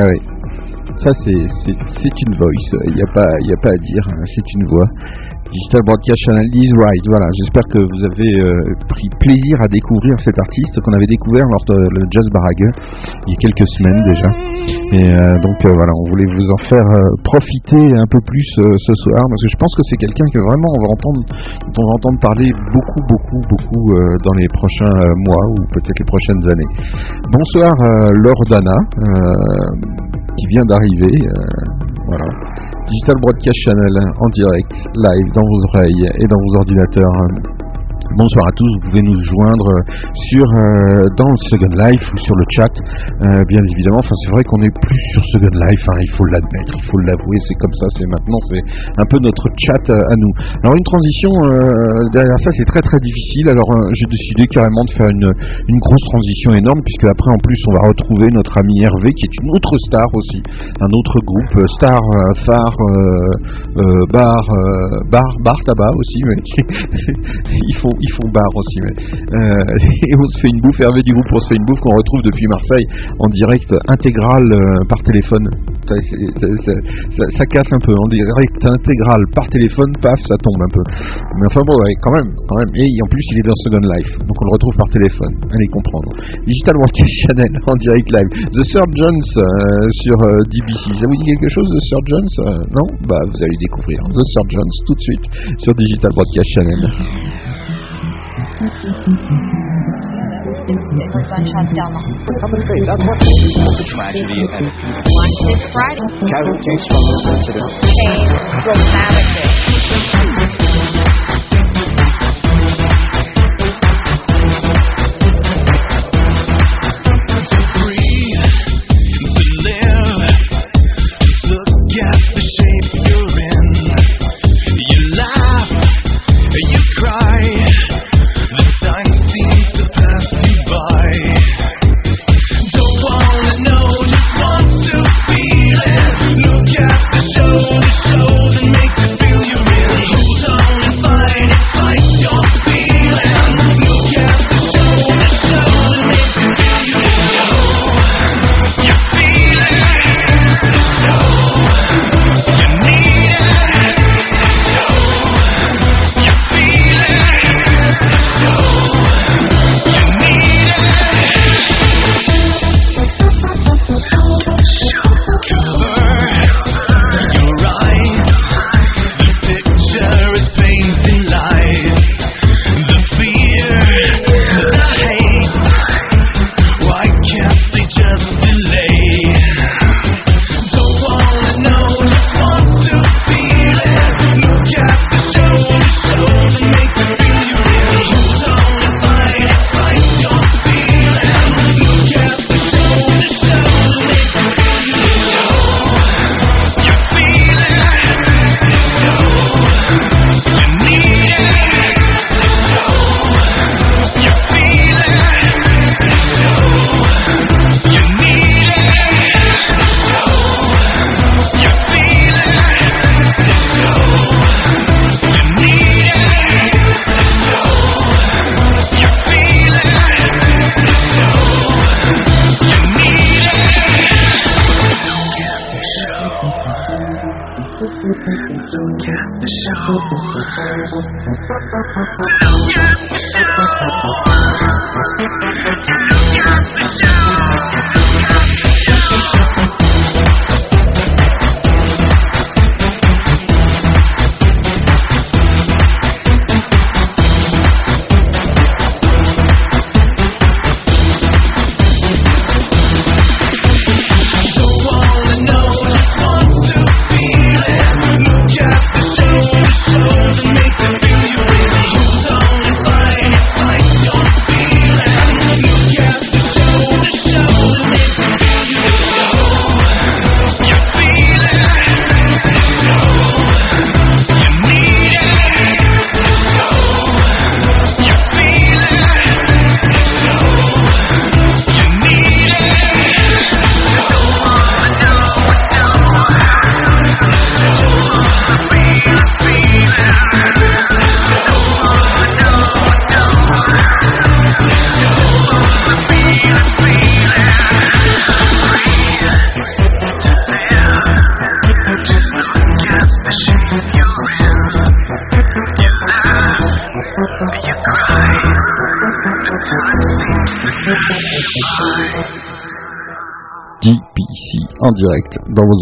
Ah oui. Ça, c'est une voice. Il n'y a, pas- a pas à dire. hein, C'est une voix. Digital Broadcast Channel is right. Voilà. J'espère que vous avez euh, pris plaisir à découvrir cet artiste qu'on avait découvert lors de le Jazz Barrage il y a quelques semaines déjà. Et euh, donc euh, voilà, on voulait vous en faire profiter un peu plus ce soir parce que je pense que c'est quelqu'un que vraiment on va entendre, dont on va entendre parler beaucoup, beaucoup, beaucoup dans les prochains mois ou peut-être les prochaines années. Bonsoir Laure Dana, euh, qui vient d'arriver. voilà. Digital Broadcast Channel en direct, live dans vos oreilles et dans vos ordinateurs. Bonsoir à tous, vous pouvez nous joindre euh, sur euh, dans le Second Life ou sur le chat, euh, bien évidemment. Enfin, c'est vrai qu'on n'est plus sur Second Life, hein, il faut l'admettre, il faut l'avouer, c'est comme ça, c'est maintenant, c'est un peu notre chat euh, à nous. Alors une transition derrière ça, c'est très très difficile. Alors j'ai décidé carrément de faire une, une grosse transition énorme, puisque après en plus on va retrouver notre ami Hervé, qui est une autre star aussi, un autre groupe star, phare, bar, bar, bar tabac aussi, mais ils font ils font bar aussi. Mais, euh, et on se fait une bouffe, Hervé du groupe, on se fait une bouffe qu'on retrouve depuis Marseille en direct intégral euh, par téléphone. Ça, casse un peu, en direct intégral par téléphone, paf, ça tombe un peu. Mais enfin bon, quand même, quand même. Et en plus, il est dans Second Life, donc on le retrouve par téléphone. Allez comprendre. Digital Broadcast Channel en direct live. The Surgeons euh, sur euh, DBC. Ça vous dit quelque chose, The Surgeons Euh, Non? Bah, vous allez découvrir The Surgeons tout de suite sur Digital Broadcast Channel. Tragedy and casualties from this incident changed dramatically. Look at the show, the show that makes you feel you're in. Hold on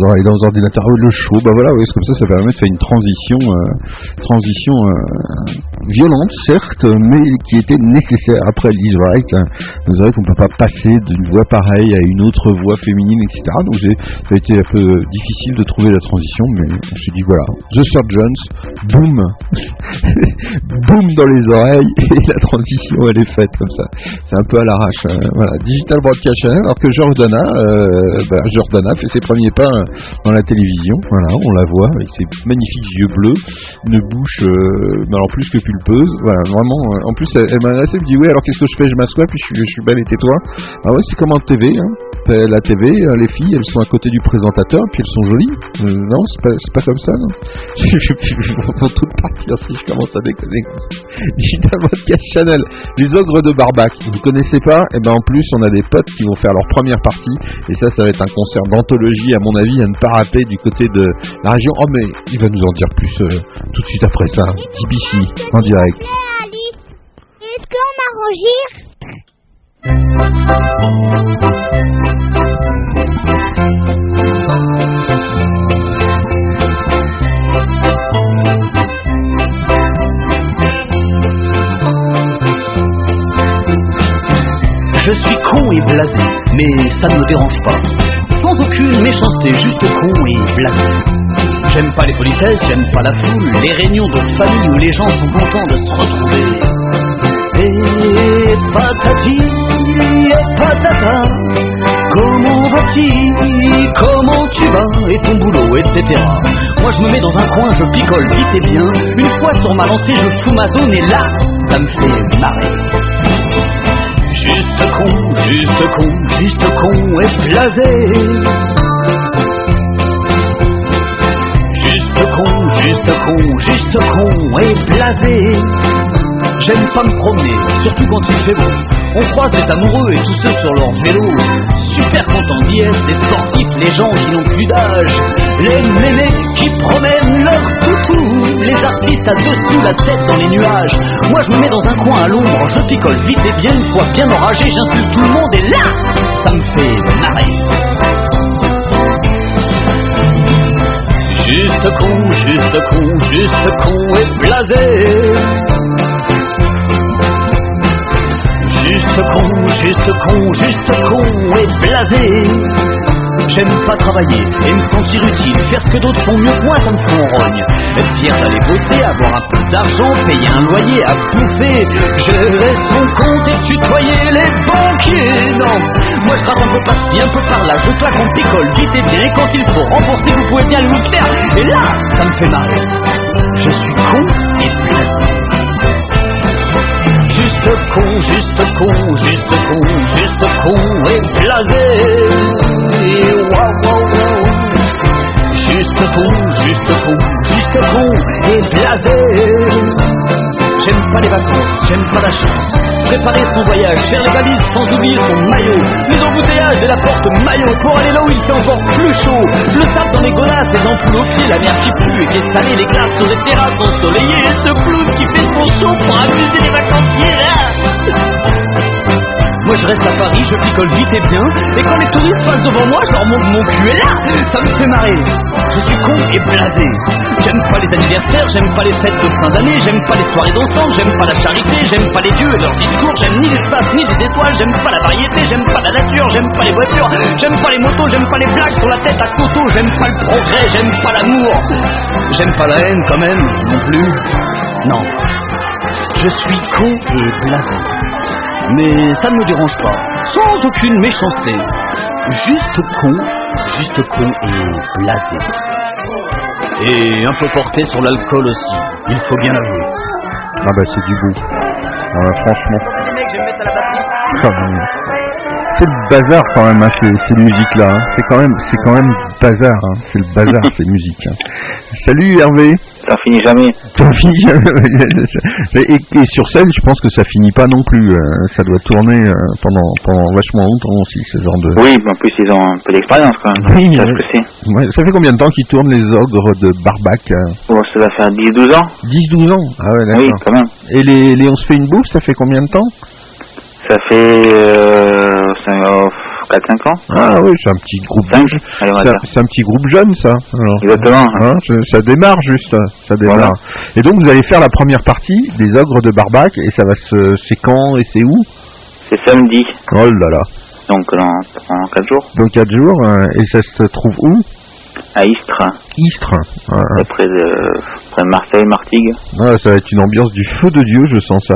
oreilles, dans vos ordinateurs. Ah le show, bah voilà, oui, comme ça, ça permet de faire une transition, euh, transition euh, violente, certes, mais qui était nécessaire après Liz Wright. hein. Vous savez qu'on peut pas passer d'une voix pareille à une autre voix féminine, etc. Donc ça a été un peu euh, difficile de trouver la transition, mais on s'est dit voilà, The Surgeons, boum, boum dans les oreilles et la transition elle est faite comme ça. C'est un peu à l'arrache. hein. Voilà, Digital Broadcast Channel, alors que Jordana, euh, bah, Jordana fait ses premiers pas euh, dans la télévision. Voilà, on la voit avec ses magnifiques yeux bleus, une bouche, euh, mais alors plus que pulpeuse. Voilà, vraiment. euh, en plus, elle, elle m'a assez dit ouais, alors qu'est-ce que je fais? Je m'assois, puis je suis, je suis belle et tais-toi. Ah ouais, c'est comme en TV. Hein. La TV, euh, les filles, elles sont à côté du présentateur, puis elles sont jolies. Euh, non, c'est pas, pas comme ça, non. Je vais toutes partir si je commence à déconner. Digital Podcast Channel, les ogres de Barbac. Vous connaissez pas Et ben en plus, on a des potes qui vont faire leur première partie, et ça, ça va être un concert d'anthologie, à mon avis, à ne pas rater du côté de la région. Oh, mais il va nous en dire plus euh, tout de suite après ça. DBC, en direct. Est-ce qu'on va rougir Je suis con et blasé, mais ça ne me dérange pas. Sans aucune méchanceté, juste con et blasé. J'aime pas les politesses, j'aime pas la foule, les réunions de famille où les gens sont contents de se retrouver. Et patati, patata, comment vas-tu, comment tu vas, et ton boulot, etc. Moi je me mets dans un coin, je picole vite et bien. Une fois sur ma lancée, je fous ma zone et là, ça me fait marrer. Juste con, juste con, juste con et blasé. Juste con, juste con, juste con et blasé. J'aime pas me promener, surtout quand il fait beau. On croise les amoureux et tous ceux sur leur vélo. Super contents d'y être, les sportifs, les gens qui n'ont plus d'âge. Les mémés qui promènent leur toutou. Les artistes à dessous la tête dans les nuages. Moi je me mets dans un coin à l'ombre, je picole vite et bien. Une fois bien enragé, j'insulte tout le monde et là, ça me fait marrer. Juste con, juste con, juste con et blasé. Juste con, juste con, juste con et blasé. J'aime pas travailler et me sentir utile. Faire ce que d'autres font mieux que moi, ça me fout en rogne. Être fier d'aller voter, avoir un peu d'argent, payer un loyer à bouffer. Gérer son compte et tutoyer les banquiers. Non, moi je trappe un peu par-ci, un peu par-là. Je claque, on picole vite et bien. Et quand il faut rembourser, vous pouvez bien le faire. Et là, ça me fait marrer. Je suis con et blasé. Juste con, juste con, juste con, juste con et blasé. Waouh, waouh, waouh. Juste con, juste con, juste con et blasé. J'aime pas les vacances, j'aime pas la chance. préparer son voyage, faire les valises sans oublier son maillot. Les embouteillages et la porte maillot pour aller là où il fait encore plus chaud. Le sable dans les godasses, les ampoules au pied, la mer qui pue et qui est salée, les glaces sur les terrasses ensoleillées, et ce blues qui fait son pour amuser les vacanciers. Ah je reste à Paris, je picole vite et bien Et quand les touristes passent devant moi, je leur montre mon cul Et là, ça me fait marrer Je suis con et blasé J'aime pas les anniversaires, j'aime pas les fêtes de fin d'année J'aime pas les soirées d'ensemble, j'aime pas la charité J'aime pas les dieux et leurs discours J'aime ni l'espace ni les étoiles J'aime pas la variété, j'aime pas la nature J'aime pas les voitures, j'aime pas les motos J'aime pas les blagues sur la tête à coteau J'aime pas le progrès, j'aime pas l'amour J'aime pas la haine quand même, non plus Non Je suis con et blasé mais ça ne me dérange pas, sans aucune méchanceté. Juste con, juste con et blasé. Et un peu porté sur l'alcool aussi, il faut bien l'avouer. Ah bah c'est du goût. Ah, franchement. C'est le bazar quand même, hein, ces, ces musiques-là. hein. C'est quand même, c'est quand même bazar. hein. C'est le bazar ces musiques. hein. Salut Hervé. Ça finit jamais. Ça finit jamais. et, et sur scène, je pense que ça finit pas non plus. euh, ça doit tourner euh, pendant, pendant vachement longtemps aussi, ce genre de. Oui, mais en plus ils ont un peu d'expérience quand même. Oui, savent ouais. ça fait combien de temps qu'ils tournent les ogres de Barbac euh Bon, ça va faire 10-12 ans. 10-12 ans Ah ouais, d'accord. Oui, quand même. Et les, les On se fait une bouffe, ça fait combien de temps? Ça fait euh, cinq- euh, 4-5 ans. Ah oui, c'est un petit groupe. C'est un- petit groupe jeune, ça. alors. Exactement. Hein, ça- démarre juste, ça démarre. Et donc vous allez faire la première partie des ogres de Barbac et ça va se, c'est quand et c'est où? C'est samedi, Oh là là. donc dans, dans 4 jours, Donc 4 jours euh, et ça se trouve où? À Istres, Istres. Ouais, près de, près de Marseille, Martigues. ouais, ça va être une ambiance du feu de Dieu, je sens ça.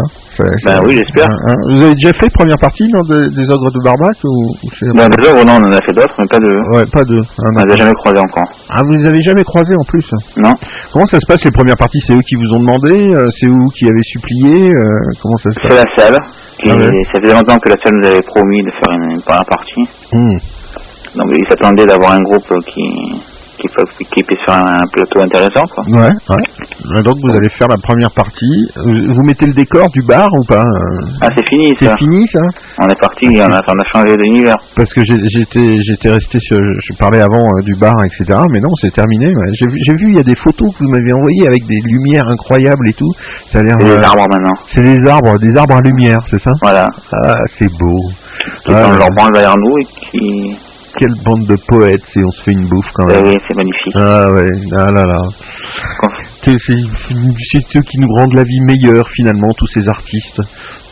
Ben oui, j'espère. Hein, hein. Vous avez déjà fait première partie non, des, des ogres de Barbac ou, ou c'est- Ben, des œuvres, non, on en a fait d'autres, mais pas de. Ouais, pas deux. Ah, On les a jamais croisés encore. Ah, vous les avez jamais croisés en plus Non. Comment ça se passe les premières parties? C'est eux qui vous ont demandé euh, C'est vous qui avez supplié euh, Comment ça se C'est passe? la salle. Ah ouais. Ça faisait longtemps que la salle nous avait promis de faire une, une première partie. Hmm. Donc ils s'attendaient d'avoir un groupe qui, qui, peut- qui puisse faire un plateau intéressant. Quoi. Ouais, ouais. Euh, Donc vous allez faire la première partie. Vous vous mettez le décor du bar ou pas euh? Ah, c'est fini C'est fini ça? On est parti, on a, on a changé d'univers. Parce que j'étais j'étais resté sur, je parlais avant euh, du bar etc. Mais non c'est terminé. ouais. J'ai vu il y a des photos que vous m'avez envoyées avec des lumières incroyables et tout. Ça a l'air. C'est des euh, arbres maintenant. C'est des arbres, des arbres à lumière, c'est ça? Voilà. Ah c'est beau. Qui Ah, leur branche derrière nous et qui. Quelle bande de poètes et on se fait une bouffe quand même. oui, c'est magnifique. Ah ouais, ah là là. C'est c'est- c'est eux qui nous rendent la vie meilleure finalement, tous ces artistes,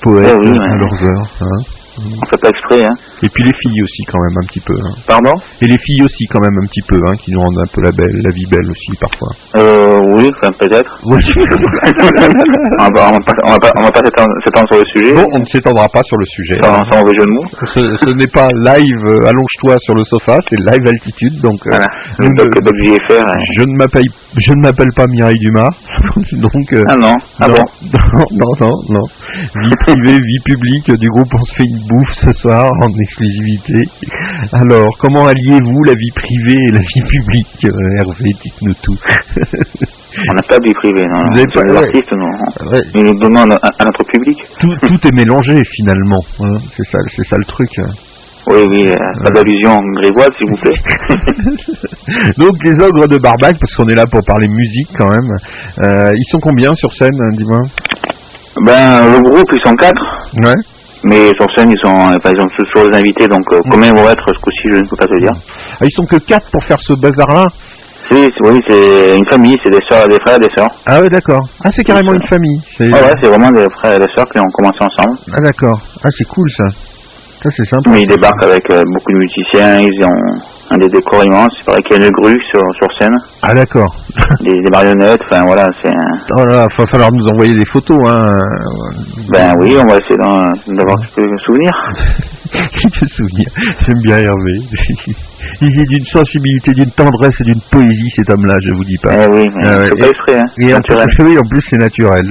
poètes Eh oui, à leurs heures. hein. On fait pas exprès, hein. Et puis les filles aussi quand même un petit peu. hein. Pardon? Et les filles aussi quand même un petit peu, hein, qui nous rendent un peu la, belle, la vie belle aussi parfois. Euh, oui, enfin, peut-être. Oui. on va pas, on va pas, on va pas, on va pas s'étendre sur le sujet. Bon, on ne s'étendra pas sur le sujet. Sans, sans mauvais jeu de mots. Ce, ce n'est pas live euh, allonge-toi sur le sofa, c'est live altitude, donc euh, Voilà. Donc, donc, hein. je ne m'appelle je ne m'appelle pas Mireille Dumas, donc euh, Ah non, ah non, bon? non, non, non, non. Vie privée, vie publique du groupe On se fait une bouffe ce soir en exclusivité. Alors, comment alliez-vous la vie privée et la vie publique euh, Hervé, dites-nous tout. On n'a pas de vie privée, non. Vous avez pas- les ouais. artistes, non. Ouais. Mais nous donnons à, à notre public. tout, tout est mélangé finalement. hein. C'est ça, c'est ça le truc. hein. Oui, oui, euh, pas d'allusion grévoise, s'il vous plaît. Donc les ogres de Barbac, parce qu'on est là pour parler musique quand même. euh, ils sont combien sur scène, hein, dis-moi? Ben, le groupe, ils sont quatre. Ouais. Mais sur scène, ils sont, par exemple, sur les invités, donc euh, combien ils vont être ce coup-ci, je ne peux pas te dire. Ah, ils sont que quatre pour faire ce bazar-là c'est- oui, c'est une famille, c'est des soeurs, des frères et des sœurs. Ah ouais, d'accord. Ah, c'est carrément une famille. Ah ouais, c'est vraiment des frères et des sœurs qui ont commencé ensemble. Ah d'accord. Ah c'est cool ça. Ça c'est sympa. Mais ils débarquent avec euh, beaucoup de musiciens, ils ont un des décors immenses. C'est vrai qu'il y a une grue sur, sur scène, Ah d'accord. des, des marionnettes, enfin voilà, c'est un... Oh là, là, va falloir nous envoyer des photos. Hein. Ben oui, on va essayer d'avoir quelques souvenirs. Quelques souvenirs. J'aime bien Hervé. Il est d'une sensibilité, d'une tendresse et d'une poésie cet homme-là, je vous dis pas. Eh oui, mais Ah ouais. c'est pas exprès, hein. Et en naturel. plus, oui, en plus c'est naturel.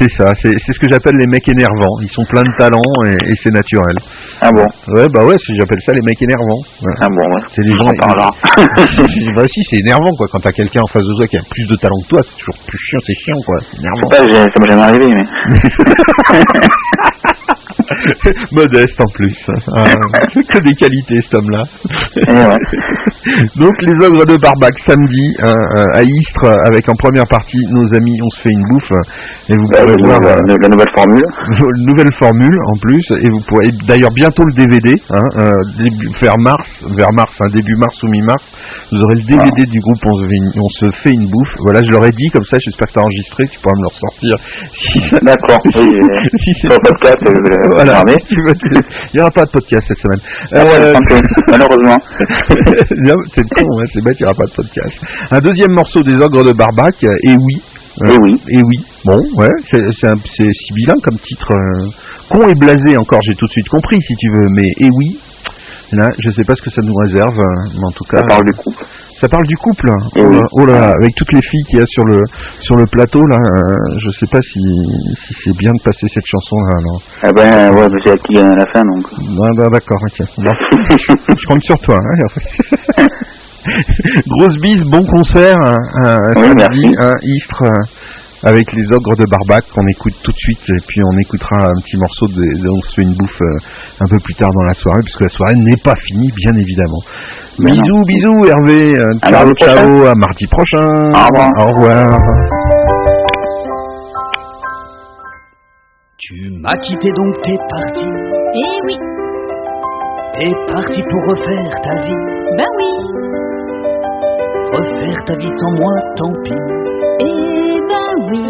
C'est, ça. C'est, c'est ce que j'appelle les mecs énervants. Ils sont pleins de talent et, et c'est naturel. Ah bon Ouais, bah ouais, j'appelle ça les mecs énervants. Ouais. Ah bon, ouais. C'est les gens. Parlera. bah si, c'est énervant quoi. Quand t'as quelqu'un en face de toi qui a plus de talent que toi, c'est toujours plus chiant, c'est chiant quoi. C'est énervant. Pas, ça m'est jamais arrivé, mais... Modeste en plus. Ah, que des qualités cet homme-là. Donc les ogres de Barbac samedi hein, euh, à Istres avec en première partie nos amis on se fait une bouffe et vous pourrez voir la, la nouvelle formule. nouvelle formule en plus et vous pourrez d'ailleurs bientôt le DVD hein, euh, début, vers mars vers mars hein, début mars ou mi-mars vous aurez le DVD du groupe on se, fait une, on se fait une bouffe voilà je leur ai dit comme ça j'espère que c'est enregistré tu pourras me le ressortir si ça- D'accord, oui. si c'est podcast, euh, voilà, il n'y aura pas de podcast cette semaine. Ah ouais, pis, malheureusement. C'est con, hein, c'est bête, il n'y aura pas de podcast. Un deuxième morceau des ogres de Barbac, euh, et oui. Euh, Et oui. Et oui. Bon, ouais, c'est sibyllin comme titre. euh, con et blasé encore, j'ai tout de suite compris si tu veux, mais et oui. Là, je sais pas ce que ça nous réserve, euh, mais en tout cas. Ça parle du couple. Ça parle du couple. hein. Et Oh là, oh là, avec toutes les filles qu'il y a sur le sur le plateau là, euh, je sais pas si, si c'est bien de passer cette chanson là. Alors. Eh ben, ouais, c'est gagne à la fin, donc. Ah, bah, d'accord, ok. Bon. je compte sur toi. Hein. Grosse bise, bon concert, hein, hein, Oui, samedi, merci. hein, Istres, euh, avec les ogres de Barbac qu'on écoute tout de suite, et puis on écoutera un petit morceau de, de on se fait une bouffe euh, un peu plus tard dans la soirée, puisque la soirée n'est pas finie, bien évidemment. Mais bisous, bisous Hervé, ciao, mardi prochain. ciao, à mardi prochain. Au revoir. Au revoir. Tu m'as quitté donc t'es parti. Eh oui, T'es parti pour refaire ta vie. ben oui, Refaire ta vie sans moi, tant pis. Oui.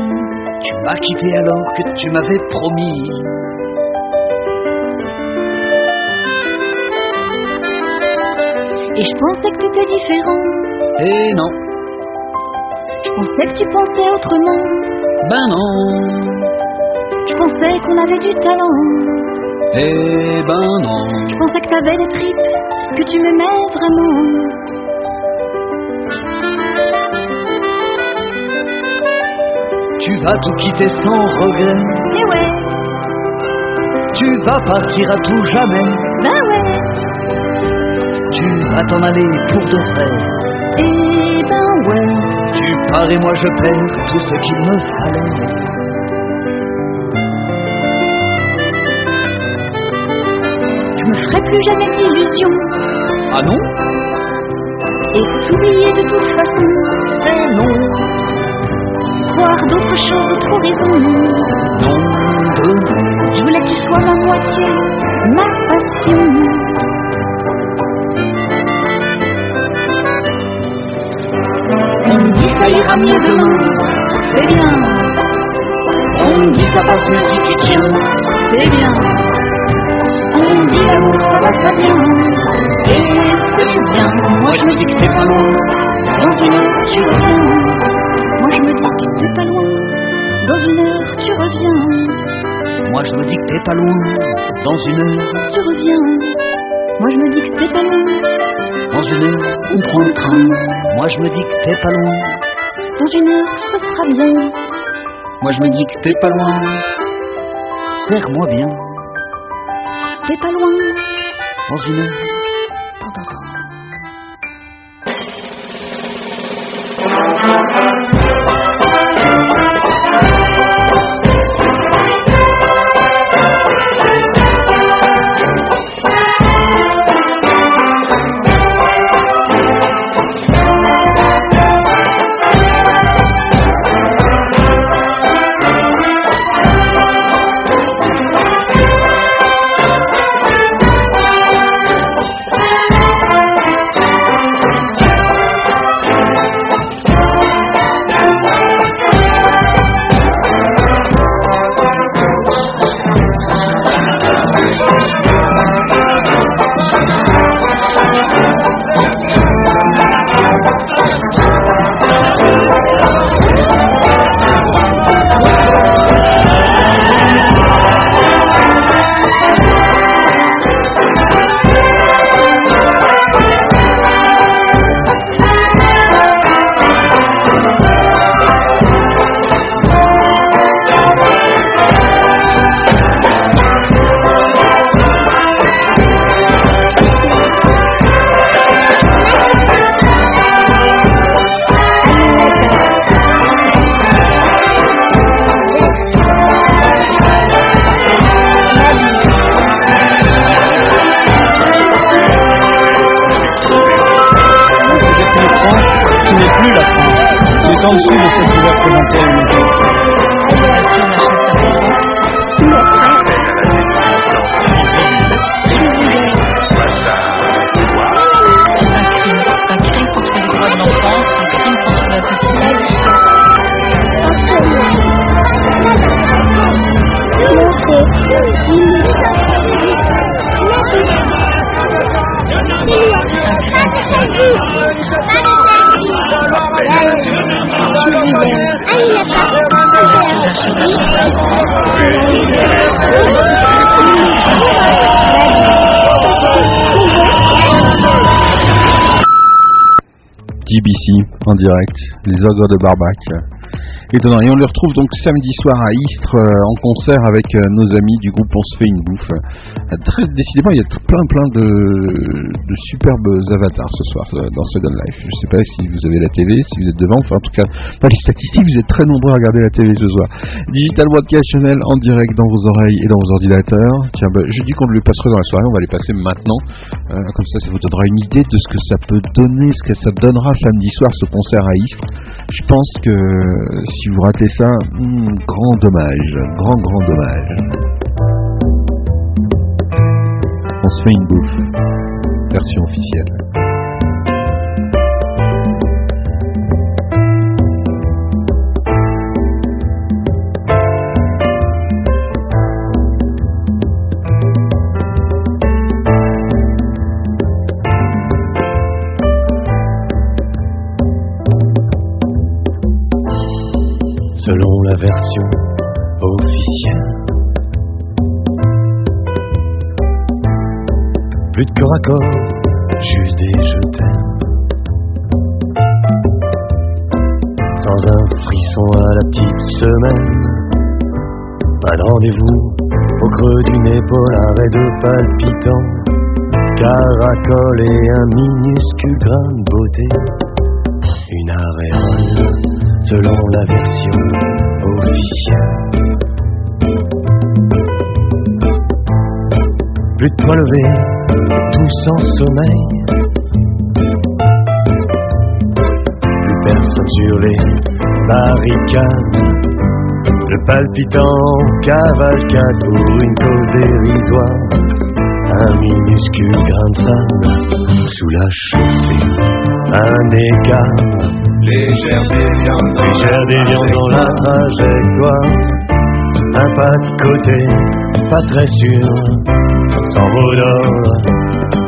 Tu m'as quitté alors que tu m'avais promis. Et je pensais que t'étais différent. Eh non, Je pensais que tu pensais autrement. ben non, Je pensais qu'on avait du talent. eh ben non. Je pensais que t'avais des tripes, que tu m'aimais vraiment. Tu vas tout quitter sans regret. Eh ouais, Tu vas partir à tout jamais. ben ouais, Tu vas t'en aller pour de vrai. eh ben ouais. Tu pars et moi je perds tout ce qu'il me fallait. Je me ferai plus jamais d'illusions. Ah non? Et t'oublier de toute façon. Eh non, Voir d'autres choses, non, de non. Je voulais que tu sois ma moitié, ma passion. On me dit ça ira mieux demain, c'est bien. On me dit ça passe mieux si tu tiens. C'est bien. On me dit l'amour ça va bien. Et c'est bien. Moi je me dis que t'es pas loin. Dans une heure tu reviens. Moi je me dis t'es pas loin. Dans une heure tu reviens. Moi je me dis que t'es pas loin. Dans une heure, Tu reviens. Moi je me dis que t'es pas loin. dans une heure, on prend le train. Moi je me dis que t'es pas loin. Dans une heure ce sera bien. Moi je me dis que t'es pas loin. Serre-moi bien. T'es pas loin. Dans une heure. Les ogres de Barbac. Étonnant. Et on les retrouve donc samedi soir à Istres euh, en concert avec euh, nos amis du groupe On se fait une bouffe. Euh, très décidément, il y a plein plein de, superbes avatars ce soir dans Second Life. Je sais pas si vous avez la TV, si vous êtes devant. Enfin, en tout cas, dans les statistiques, vous êtes très nombreux à regarder la TV ce soir. Digital Broadcast Channel en direct dans vos oreilles et dans vos ordinateurs. Tiens, bah, je dis qu'on le passerait dans la soirée, on va les passer maintenant. Comme ça, ça vous donnera une idée de ce que ça peut donner, ce que ça donnera samedi soir ce concert à Istres. Je pense que si vous ratez ça, hmm, grand dommage, grand grand dommage. On se fait une bouffe, version officielle. La petite semaine. Pas de rendez-vous au creux d'une épaule, arrêt de palpitant. Caracole et un minuscule grain de beauté. Une aréole selon la version officielle. Plus de point levé, tout sans sommeil. Plus personne sur les barricades. Le palpitant cavalcade pour une cause dérisoire. Un minuscule grain de sable sous la chaussée. Un écart Légère déviance Légère déviance dans la trajectoire Un pas de côté, pas très sûr Sans mot d'ordre,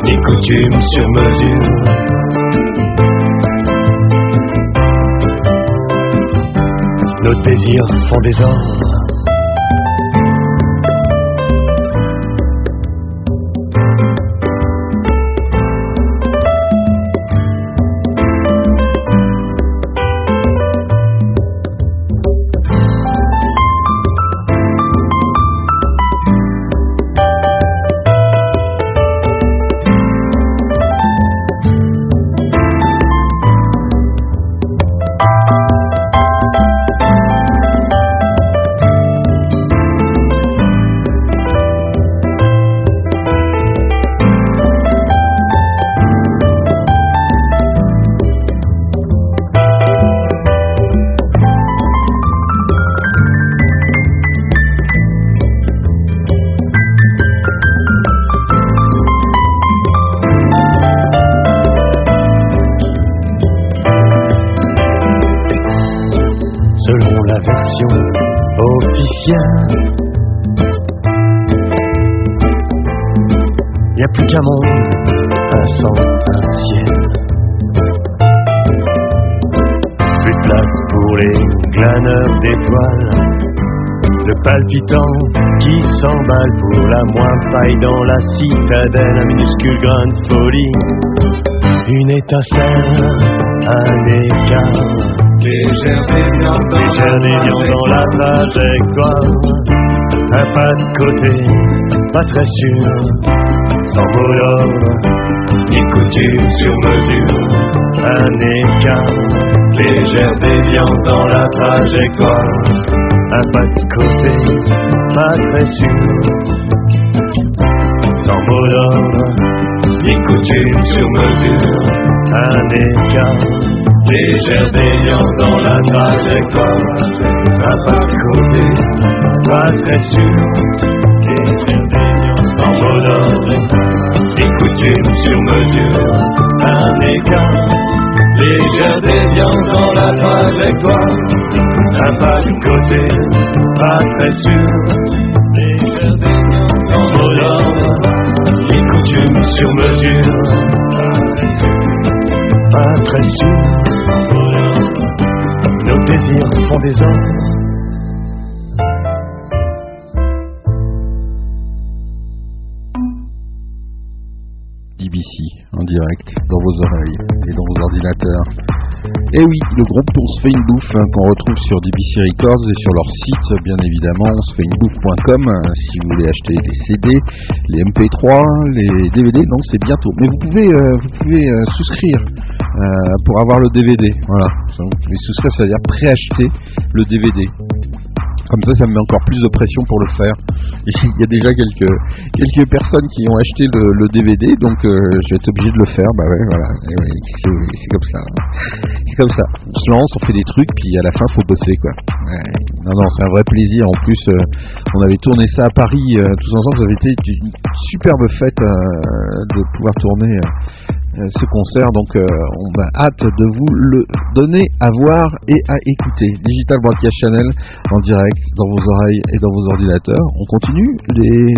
ni coutume sur mesure Nos désirs font désordre selon citadelle, un minuscule grain de folie. Une étincelle, un écart. Légère déviance dans la trajectoire. Un pas de côté, pas très sûr. Sans mot d'ordre, ni coutume sur mesure. Un écart, légère déviance dans la trajectoire. Un pas de côté, pas très sûr Ni coutume sur mesure Un écart Légère baignant dans la trajectoire, pas pas de côté, pas très sûr. Légère dans bonheur, des coutumes sur mesure, un écart. Légère déviance dans la trajectoire, un pas de côté, pas très sûr. Légère sur mesure, pas très sûr. Nos désirs font des hommes. DBC en direct dans vos oreilles Et oui, le groupe On se hein, qu'on retrouve sur DBC Records et sur leur site, bien évidemment, on hein, si vous voulez acheter les CD, les MP3, les DVD. Non, c'est bientôt. Mais vous pouvez, euh, euh, souscrire euh, pour avoir le DVD. Voilà, vous pouvez souscrire, c'est-à-dire préacheter le DVD. Comme ça, ça me met encore plus de pression pour le faire. Il y a déjà quelques, quelques personnes qui ont acheté le, DVD, donc euh, je vais être obligé de le faire. Bah ouais, voilà. C'est comme ça. C'est comme ça. On se lance, on fait des trucs, puis à la fin, faut bosser, quoi. Non, non, c'est un vrai plaisir. En plus, euh, on avait tourné ça à Paris euh, tous ensemble. Ça avait été une superbe fête de pouvoir tourner. Euh, ce concert. Donc euh, on a hâte de vous le donner à voir et à écouter. Digital Broadcast Channel en direct dans vos oreilles et dans vos ordinateurs. On continue les,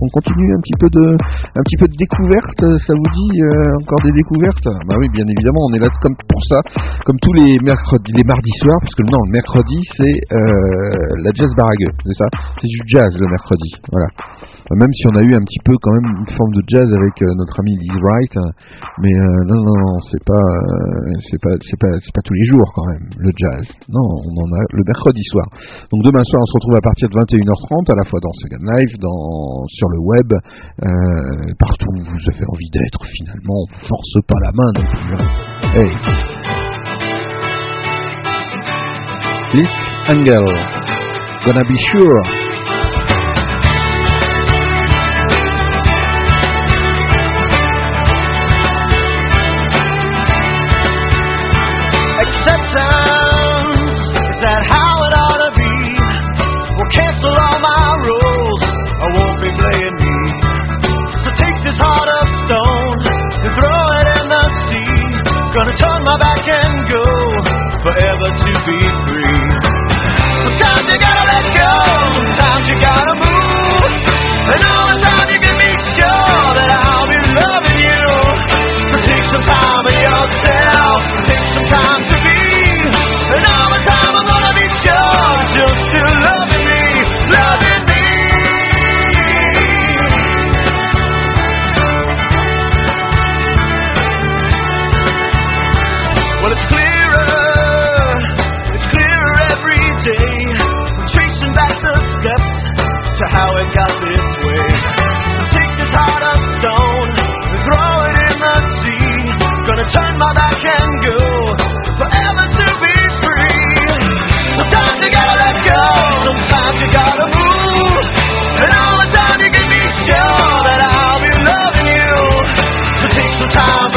on continue un petit peu de, un petit peu de découverte. Ça vous dit euh, encore des découvertes? Bah oui, bien évidemment, on est là comme pour ça, comme tous les mercredis, les mardis soirs, parce que non, le mercredi c'est euh, la jazz barague, c'est ça? C'est du jazz le mercredi. Voilà. Euh, Même si on a eu un petit peu quand même une forme de jazz avec euh, notre ami Liz Wright, euh, mais euh, non, non, non, c'est pas, c'est pas, c'est pas, c'est pas tous les jours quand même le jazz. Non, on en a le mercredi soir. Donc demain soir, on se retrouve à partir de 21h30, à la fois dans Second Life, dans sur le web, partout où vous avez envie d'être. Finalement, on vous force pas la main plus. hein. Hey. This Angel, gonna be sure. Back and go forever to be free. Sometimes you gotta let go, sometimes you gotta move. And all the time you can be sure that I'll be loving you. So take some time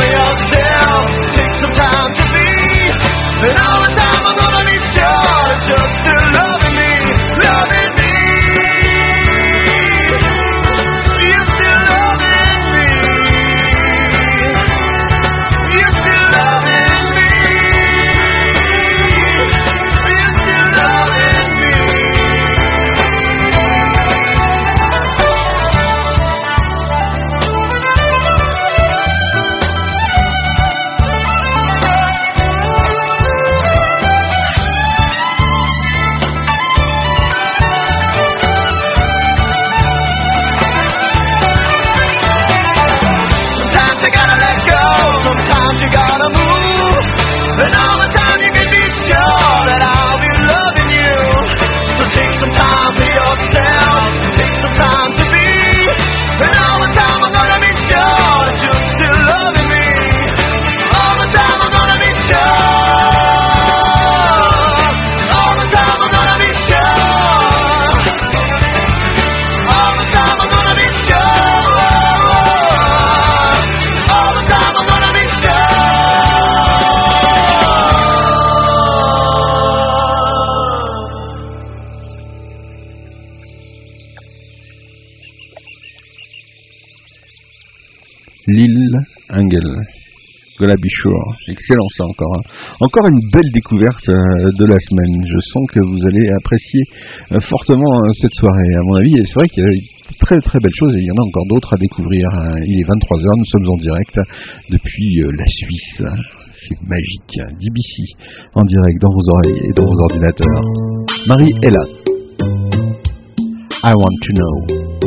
Lil Engel. Golaby Shore. Excellent ça encore. hein. Encore une belle découverte euh, de la semaine. Je sens que vous allez apprécier euh, fortement euh, cette soirée. À mon avis, c'est vrai qu'il y a de très très belles choses et il y en a encore d'autres à découvrir. hein. Il est 23h, nous sommes en direct depuis la Suisse. C'est magique. DBC en direct dans vos oreilles et dans vos ordinateurs. Marie Ella. I want to know.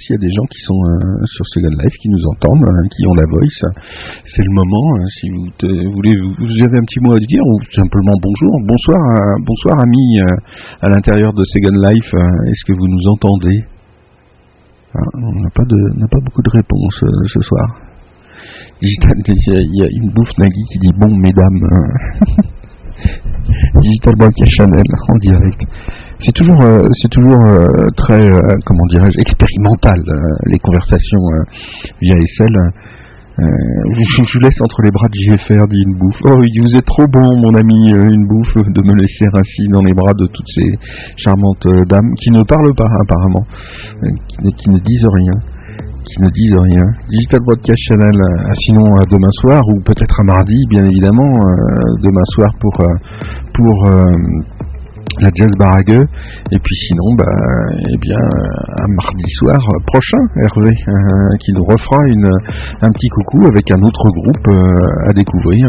S'il y a des gens qui sont euh, sur Second Life, qui nous entendent, euh, qui ont la voice. C'est le moment. euh, si vous, voulez, vous, avez un petit mot à dire ou simplement bonjour, bonsoir, bonsoir amis euh, à l'intérieur de Second Life. euh, Est-ce que vous nous entendez? Ah, On n'a pas de, on pas beaucoup de réponses ce soir. Digital, il y a- une bouffe Nagui qui dit bon mesdames. Digital Broadcast Channel en direct. C'est toujours, euh, c'est toujours euh, très, euh, comment dirais-je, expérimental les conversations via SL. Je, vous laisse entre les bras de JFR, dit une bouffe. Oh, vous êtes trop bon, mon ami, une bouffe, de me laisser ainsi dans les bras de toutes ces charmantes dames qui ne parlent pas apparemment, qui, qui ne disent rien qui ne disent rien. Digital Broadcast Channel, sinon à demain soir ou peut-être à mardi, bien évidemment, demain soir pour pour la Jazz Barague. Et puis sinon, bah, eh bien, euh, un mardi soir prochain, Hervé, euh, qui nous refera une, un petit coucou avec un autre groupe euh, à découvrir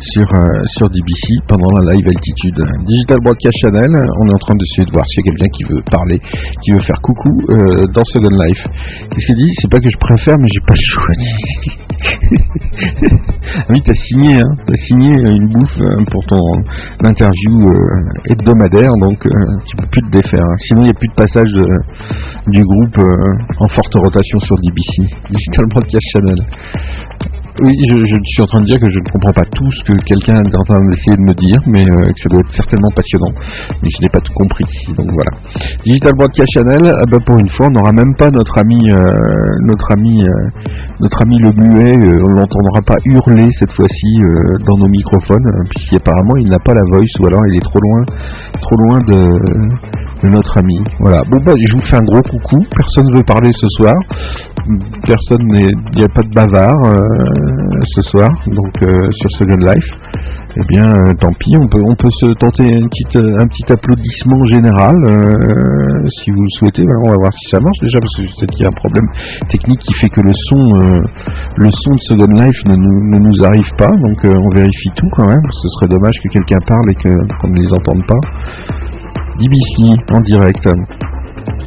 sur, euh, sur DBC pendant la live altitude. Digital Broadcast Channel, on est en train d'essayer de voir s'il y a quelqu'un qui veut parler, qui veut faire coucou euh, dans Second Life. Qu'est-ce qu'il dit? C'est pas que je préfère, mais j'ai pas choisi. Ah oui, t'as signé, hein, t'as signé une bouffe euh, pour ton interview euh, donc euh, tu peux plus te défaire. hein. Sinon, il n'y a plus de passage du groupe euh, en forte rotation sur DBC, Digital Broadcast Channel. Oui, je, suis en train de dire que je ne comprends pas tout ce que quelqu'un est en train d'essayer de me dire, mais euh, que ça doit être certainement passionnant. Mais je n'ai pas tout compris, donc voilà. Digital Broadcast Channel, ah bah, pour une fois, on n'aura même pas notre ami, euh, notre ami, euh, notre ami le muet. on l'entendra pas hurler cette fois-ci dans nos microphones, euh, puisqu'apparemment il n'a pas la voice, ou alors il est trop loin, trop loin de, de notre ami. Voilà. Bon bah, je vous fais un gros coucou. Personne ne veut parler ce soir. Personne n'est, il n'y a pas de bavard euh, ce soir, donc euh, sur Second Life. Eh bien, euh, tant pis, on peut, on peut se tenter un petit applaudissement général, si vous le souhaitez. On va voir si ça marche déjà, parce que sais qu'il y a un problème technique qui fait que le son, le son de Second Life ne nous, ne nous arrive pas, donc on vérifie tout quand même. Ce serait dommage que quelqu'un parle et qu'on ne les entende pas. DBC en direct.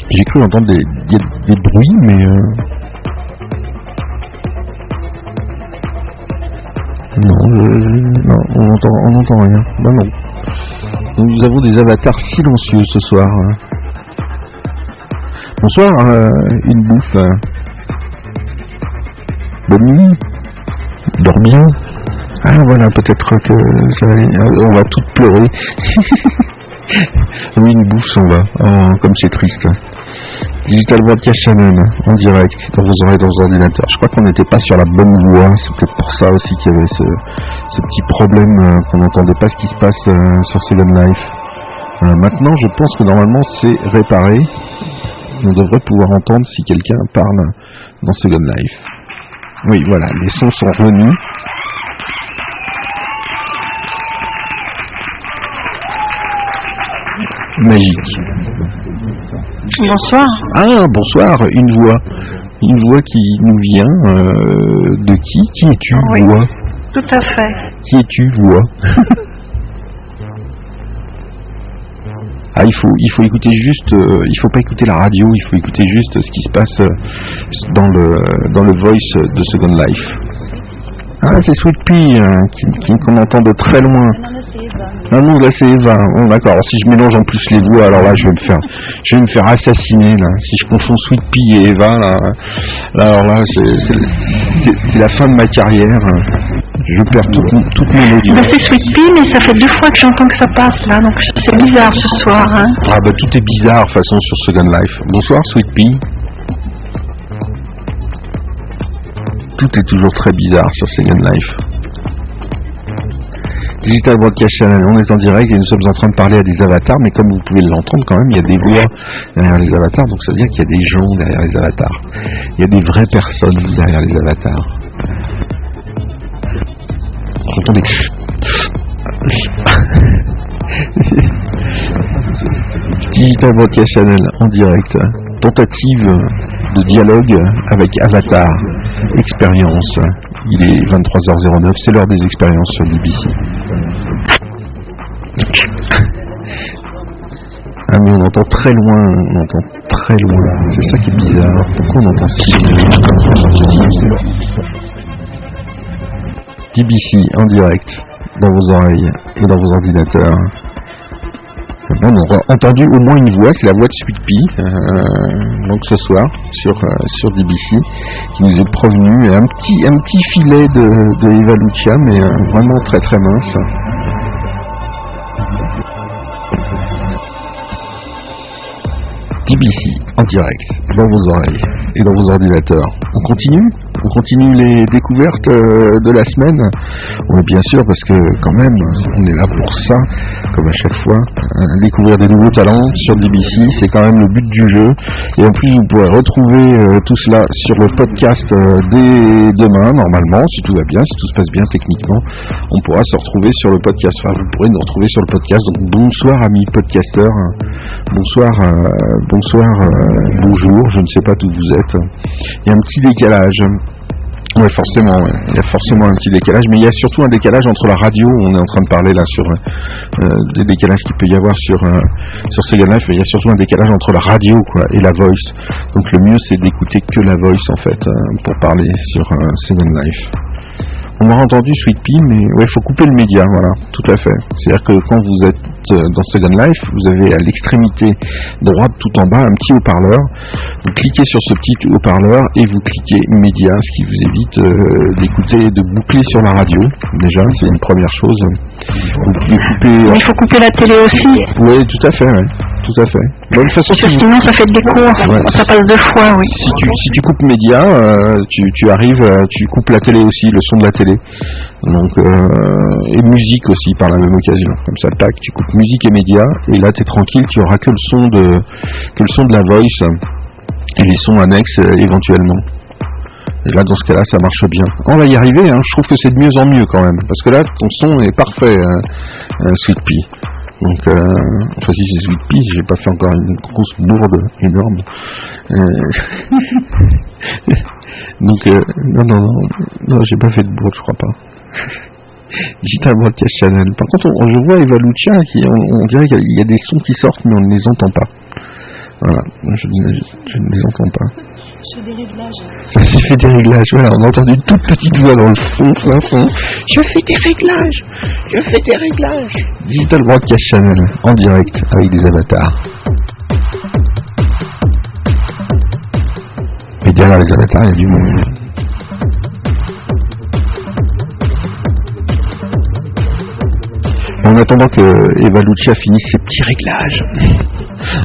J'ai cru entendre des, bruits, mais non, je- non, on n'entend, on n'entend rien. Ben non. Nous avons des avatars silencieux ce soir. Bonsoir, euh, une bouffe. Bonne nuit. Dors bien. Ah voilà, peut-être que ça va On va toutes pleurer. oui, une bouffe s'en va. Oh, comme c'est triste. Digital Broadcast Channel en direct dans vos oreilles, dans vos ordinateurs. Je crois qu'on n'était pas sur la bonne voie. C'est peut-être pour ça aussi qu'il y avait ce, petit problème euh, qu'on n'entendait pas ce qui se passe euh, sur Second Life. Euh, maintenant, je pense que normalement c'est réparé. On devrait pouvoir entendre si quelqu'un parle dans Second Life. Oui, voilà, les sons sont revenus. Magique. Bonsoir. Ah, bonsoir, une voix. Une voix qui nous vient euh, de qui? Qui es-tu, Oui. voix? Tout à fait. Qui es-tu, voix? Ah, il faut, il faut écouter juste, euh, il faut pas écouter la radio, il faut écouter juste ce qui se passe euh, dans le, dans le voice de Second Life. Ah, c'est Sweet Pea hein, qu'on entend de très loin. Ah non, là c'est Eva. Bon, d'accord. Alors, si je mélange en plus les voix, alors là je vais me faire, je vais me faire assassiner là. Si je confonds Sweet Pea et Eva, là, là, alors là c'est, la fin de ma carrière. Je perds toute, toute mon Ben, audience. c'est Sweet Pea, mais ça fait deux fois que j'entends que ça passe là, donc c'est bizarre ce soir. Hein. Ah bah tout est bizarre de toute façon sur Second Life. Bonsoir Sweet Pea. Tout est toujours très bizarre sur Second Life. Digital Broadcast Channel, on est en direct et nous sommes en train de parler à des avatars, mais comme vous pouvez l'entendre quand même, il y a des voix derrière les avatars, donc ça veut dire qu'il y a des gens derrière les avatars. Il y a des vraies personnes derrière les avatars. J'entends des... Digital Broadcast Channel en direct. Tentative de dialogue avec Avatar. Expérience. Il est 23h09, c'est l'heure des expériences sur BBC. Ah mais on entend très loin, on entend très loin. C'est ça qui est bizarre. Pourquoi on entend si DBC en direct dans vos oreilles et dans vos ordinateurs. On aura entendu au moins une voix, c'est la voix de Sweet Pea, euh, donc ce soir sur euh, sur DBC, qui nous est provenu un petit un petit filet de, de Eva Lucia, mais euh, vraiment très très mince. DBC en direct dans vos oreilles et dans vos ordinateurs. On continue? On continue les découvertes euh, de la semaine Oui, bien sûr, parce que quand même, on est là pour ça, comme à chaque fois. Euh, découvrir des nouveaux talents sur DBC, c'est quand même le but du jeu. Et en plus, vous pourrez retrouver euh, tout cela sur le podcast euh, dès demain, normalement, si tout va bien, si tout se passe bien techniquement. On pourra se retrouver sur le podcast. Enfin, vous pourrez nous retrouver sur le podcast. Donc, bonsoir, amis podcasteurs. Bonsoir, euh, bonsoir, euh, bonjour, je ne sais pas d'où vous êtes. Il y a un petit décalage. Oui, forcément, ouais. il y a forcément un petit décalage, mais il y a surtout un décalage entre la radio, on est en train de parler là sur euh, des décalages qu'il peut y avoir sur euh, sur Second Life, mais il y a surtout un décalage entre la radio quoi, et la voice. Donc le mieux c'est d'écouter que la voice en fait euh, pour parler sur euh, Second Life. On aura entendu Sweet Pea, mais ouais, il faut couper le média, voilà, tout à fait. C'est-à-dire que quand vous êtes euh, dans Second Life, vous avez à l'extrémité droite tout en bas un petit haut-parleur. Vous cliquez sur ce petit haut-parleur et vous cliquez média, ce qui vous évite euh, d'écouter, de boucler sur la radio. Déjà, c'est une première chose. Vous pouvez couper. Mais il faut couper la télé aussi. Oui, tout à fait, ouais. Tout à fait. Bah, de toute façon, Parce que sinon, ça fait des cours. Ouais. Ça passe deux fois, oui. si tu, si tu coupes média, euh, tu, tu arrives, euh, tu coupes la télé aussi, le son de la télé. Donc, euh, et musique aussi par la même occasion. Comme ça, tac, tu coupes musique et média, et là, tu es tranquille, tu auras que le son de, que le son de la voice et les sons annexes euh, éventuellement. Et là, dans ce cas-là, ça marche bien. On va y arriver, hein. je trouve que c'est de mieux en mieux quand même. Parce que là, ton son est parfait, hein, Sweet Pea. Donc, euh, enfin, si c'est Sweet Pea, j'ai pas fait encore une grosse bourde énorme. Euh, Donc, euh, non, non, non, non j'ai pas fait de bourde, je crois pas. Digital Broadcast Channel. Par contre, on- je vois Eva qui, on, dirait qu'il y a- des sons qui sortent, mais on ne les entend pas. Voilà, je, ne- je ne les entends pas. Je. S'est fait des réglages, voilà, on a entendu une toute petite voix dans le fond, fin fond. Je fais des réglages, je fais des réglages. Digital Broadcast Channel, en direct, avec des avatars. Et derrière les avatars, il y a du monde. En attendant que Eva Lucia finisse ses petits réglages,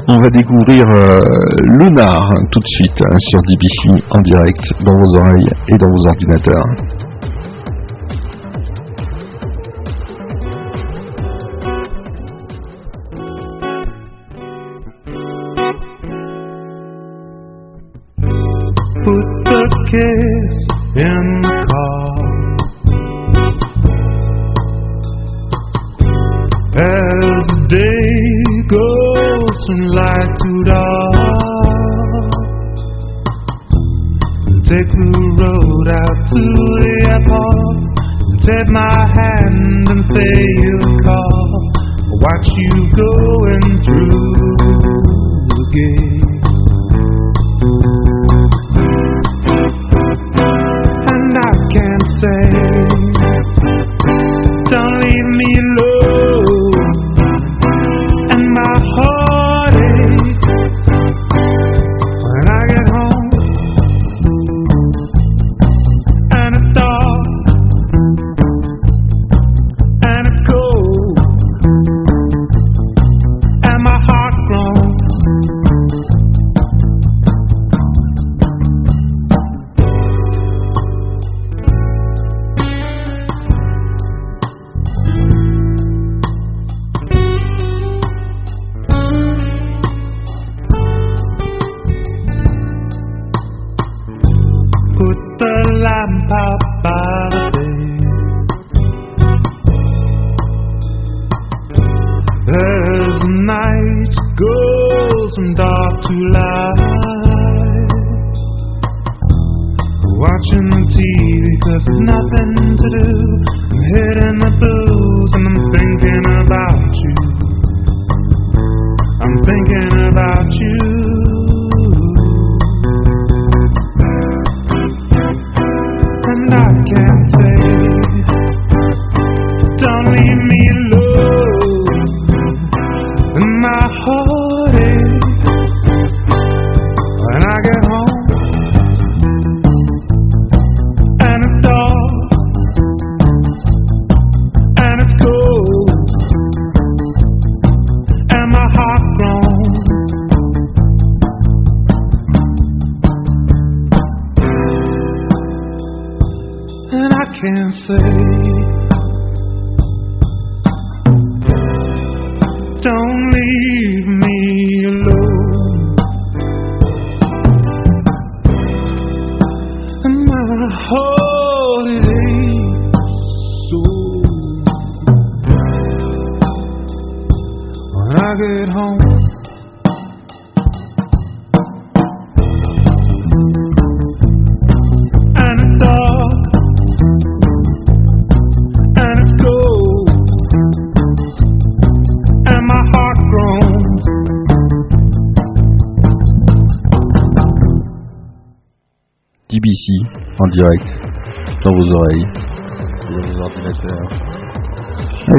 on va découvrir euh, Lunar tout de suite hein, sur DBC en direct dans vos oreilles et dans vos ordinateurs.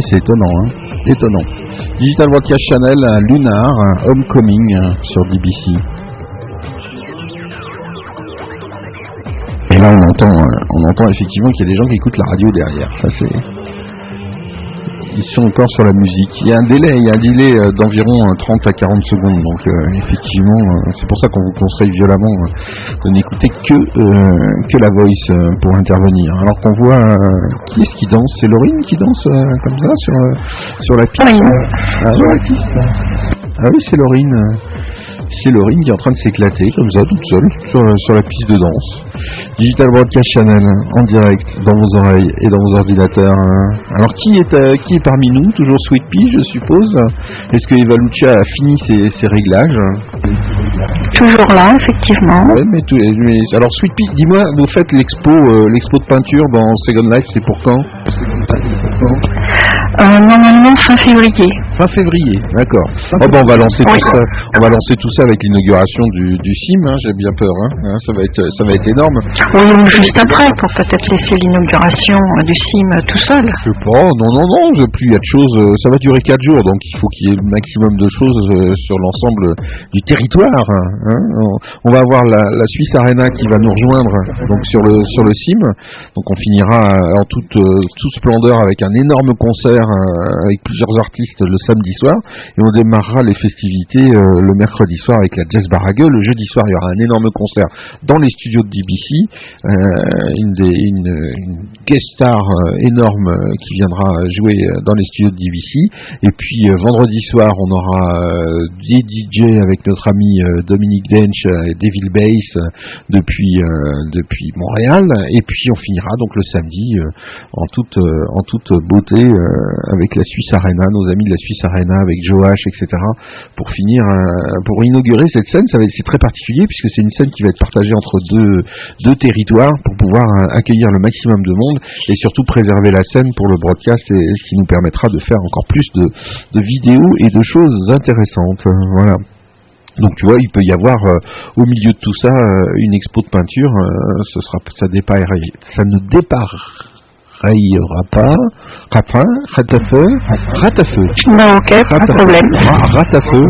C'est étonnant, hein Étonnant. Digital Broadcast Channel, un Lunar, un Homecoming euh, sur DBC. Et là, on entend, euh, on entend effectivement qu'il y a des gens qui écoutent la radio derrière. Ça, c'est. Ils sont encore sur la musique. Il y a un délai, il y a un délai euh, d'environ euh, 30 à 40 secondes. Donc, euh, effectivement, euh, c'est pour ça qu'on vous conseille violemment euh, de n'écouter que, euh, que la voice euh, pour intervenir. Alors qu'on voit euh, qui est-ce qui danse? C'est Laurine qui danse euh, comme ça sur, euh, sur la piste? Ah, sur la piste. Ah oui, c'est Laurine. C'est Laurine qui est en train de s'éclater comme ça, toute seule, sur, sur la piste de danse. Digital Broadcast Channel, en direct, dans vos oreilles et dans vos ordinateurs. Alors, qui est, euh, qui est parmi nous? Toujours Sweet Pea, je suppose. Est-ce que Eva Lucia a fini ses, ses réglages? Toujours là, effectivement. Ouais, mais, tout- mais- alors, Sweet Pea, dis-moi, vous faites l'expo euh, l'expo de peinture dans Second Life, c'est pour quand? Euh, normalement fin février. Fin février, d'accord. Oh, on va lancer tout ça. On va lancer tout ça avec l'inauguration du, du CIM. hein, J'ai bien peur. Hein, hein, ça va être, ça va être énorme. Oui, ou juste après, pour peut-être laisser l'inauguration euh, du CIM tout seul. Je sais pas. Non, non, non. je- Plus il y a de choses. euh, Ça va durer quatre jours, donc il faut qu'il y ait le maximum de choses euh, sur l'ensemble du territoire. hein. On- va avoir la, la Suisse Arena qui va nous rejoindre donc sur le sur le CIM. Donc on finira euh, en toute euh, toute splendeur avec un énorme concert euh, avec plusieurs artistes le samedi soir et on démarrera les festivités euh, le mercredi soir avec la Jazz Barague. Le jeudi soir, il y aura un énorme concert dans les studios de DBC, euh, une, des, une, guest star euh, énorme qui viendra jouer dans les studios de DBC. Et puis vendredi soir, on aura des DJ avec notre ami Dominique Dench et Devil Bass depuis depuis Montréal. Et puis on finira donc le samedi en toute en toute beauté avec la Suisse Arena, nos amis de la Suisse Arena avec Joach, etc. Pour finir, euh, pour inaugurer cette scène, ça va c'est très particulier puisque c'est une scène qui va être partagée entre deux deux territoires pour pouvoir euh, accueillir le maximum de monde et surtout préserver la scène pour le broadcast et ce qui nous permettra de faire encore plus de, vidéos et de choses intéressantes. Voilà. Donc tu vois, il peut y avoir euh, au milieu de tout ça une expo de peinture. ce sera, ça dépareille, ça ne dépareillera pas. Rapin, ratafeu, ratafeu. Non, ok, pas de problème. Ratafeu,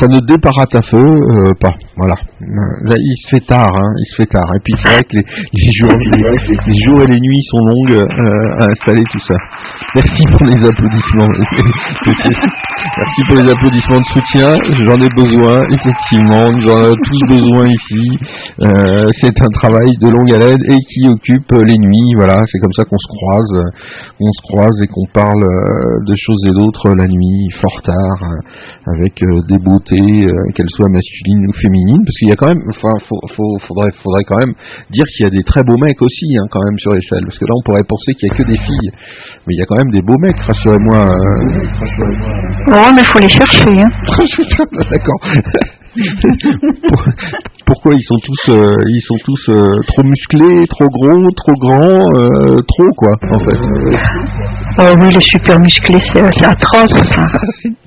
ça ne déparatafeu euh, pas. Voilà. Là, il se fait tard, hein, il se fait tard. Et puis c'est vrai que les, les jours, les, les jours et les nuits sont longues euh, à installer tout ça. Merci pour les applaudissements. Merci pour les applaudissements de soutien. J'en ai besoin, effectivement. Nous en avons tous besoin ici. Euh, c'est un travail de longue haleine et qui occupe les nuits. Voilà, c'est comme ça qu'on se croise, on se croise et qu'on parle euh, de choses et d'autres la nuit, fort tard, euh, avec euh, des beautés, qu'elles soient masculines ou féminines. Parce qu'il y a quand même, enfin, faut, faut- faudrait, faudrait quand même dire qu'il y a des très beaux mecs aussi, hein, quand même sur les selles. Parce que là, on pourrait penser qu'il y a que des filles, mais il y a quand même des beaux mecs, rassurez-moi. euh, Ouais, mais faut les chercher. Hein. D'accord. Pour- Pourquoi ils sont tous, euh, ils sont tous euh, trop musclés, trop gros, trop grands, euh, trop quoi, en fait. Oh oui, les super musclés, c'est atroce.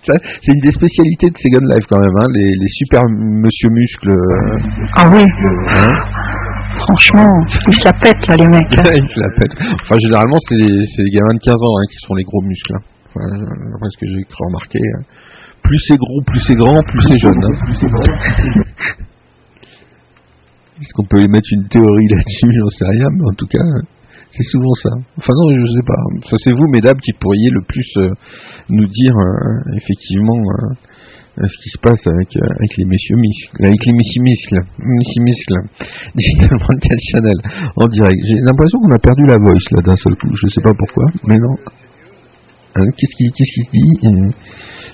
C'est une des spécialités de Second Life quand même, hein, les, les super monsieur muscles. Ah oui, hein. franchement, ils se la pètent là, les mecs. hein. Ils se la pètent. Enfin, généralement, c'est les, gamins de 15 ans hein, qui sont les gros muscles. Enfin, d'après ce que j'ai hein. Plus c'est gros, plus c'est grand, plus c'est jeune. hein. Est-ce qu'on peut émettre une théorie là-dessus? J'en sais rien, mais en tout cas, c'est souvent ça. Enfin non, je sais pas. Ça c'est vous, mesdames, qui pourriez le plus euh, nous dire euh, effectivement euh, ce qui se passe avec, euh, avec les messieurs muscles, avec les messieurs muscles, messieurs muscles. Digital Broadcast Channel en direct. J'ai l'impression qu'on a perdu la voice là d'un seul coup. Je sais pas pourquoi, mais non. Qu'est-ce qui, qu'est-ce qui se dit?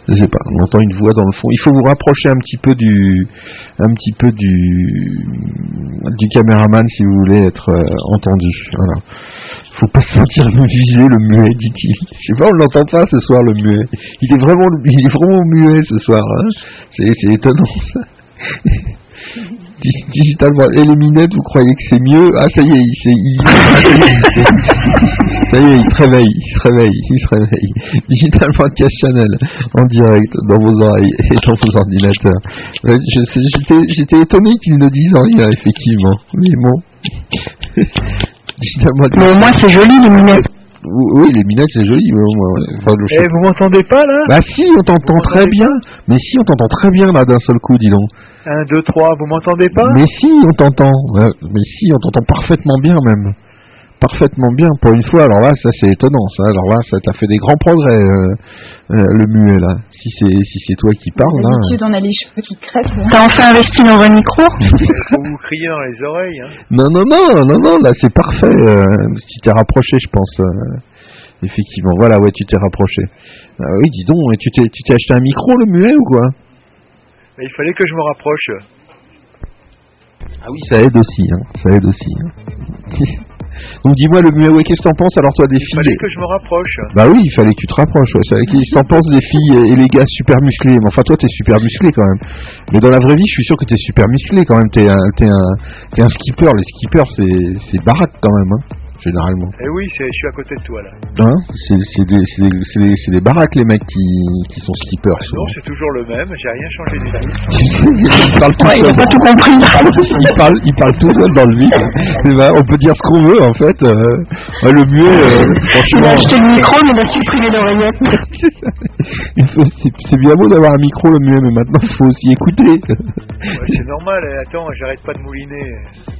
Je sais pas, on entend une voix dans le fond. Il faut vous rapprocher un petit peu du, un petit peu du, du caméraman si vous voulez être euh, entendu. Voilà. Faut pas se sentir visé le muet. Je sais pas, on l'entend pas ce soir le muet. Il est vraiment, il est vraiment muet ce soir. Hein. C'est, étonnant ça. Dig- Digitalement, et les minettes, vous croyez que c'est mieux? Ah, ça y est, il, s'est- ça y est, il se réveille, il se réveille, il se réveille. Digital Podcast Channel, en direct, dans vos oreilles et dans vos ordinateurs. J'étais étonné qu'ils ne disent rien, effectivement. Mais bon. Digital Podcast- Mais au moins, c'est joli, les minettes. Oui, les minettes, c'est joli. Enfin, Eh, vous m'entendez pas là? Bah si, on t'entend très bien. Mais si, on t'entend très bien là d'un seul coup, dis donc. 1, 2, 3, vous m'entendez pas? Mais si, on t'entend. Mais si, on t'entend parfaitement bien même. Parfaitement bien pour une fois. Alors là, ça c'est étonnant. Ça, alors là, ça t'a fait des grands progrès, euh, euh, le muet là. Si c'est si c'est toi qui parles là. D'habitude, on a les cheveux qui crèvent. T'as enfin investi dans un micro vous crier dans les oreilles. Hein. Non, non, non, non, non. Là, c'est parfait. euh, tu t'es rapproché, je pense. euh, effectivement. Voilà, ouais, tu t'es rapproché. Ah oui, dis donc. et Tu t'es tu t'es acheté un micro, le muet ou quoi? Mais il fallait que je me rapproche. Ah oui, ça aide aussi. Hein, ça aide aussi. hein. Donc dis-moi le ouais, qu'est-ce que t'en penses alors toi des Il filles fallait que je me rapproche. Bah oui, il fallait que tu te rapproches. Ouais. C'est- Qu'est-ce que t'en penses des filles et les gars super musclés Mais enfin, toi, t'es super musclé quand même. Mais dans la vraie vie, je suis sûr que t'es super musclé quand même. T'es un, t'es un, t'es un skipper. Les skippers, c'est, c'est baraque quand même, hein, généralement. Eh oui, c'est- je suis à côté de toi là. Hein? C'est, des, c'est, des, c'est, des, c'est des baraques les mecs qui, qui sont skippers. Non, souvent. c'est toujours le même, j'ai rien changé du tout. il parle tout Ouais, il seul. pas tout compris. il parle, il parle tout seul dans le vide. C'est vrai, on peut dire ce qu'on veut en fait. euh, le mieux, euh, Il a franchement. acheté le micro, mais il a supprimé l'oreillette? Il c'est bien beau d'avoir un micro le mieux, mais maintenant il faut aussi écouter. Ouais, c'est normal, eh, attends, j'arrête pas de mouliner.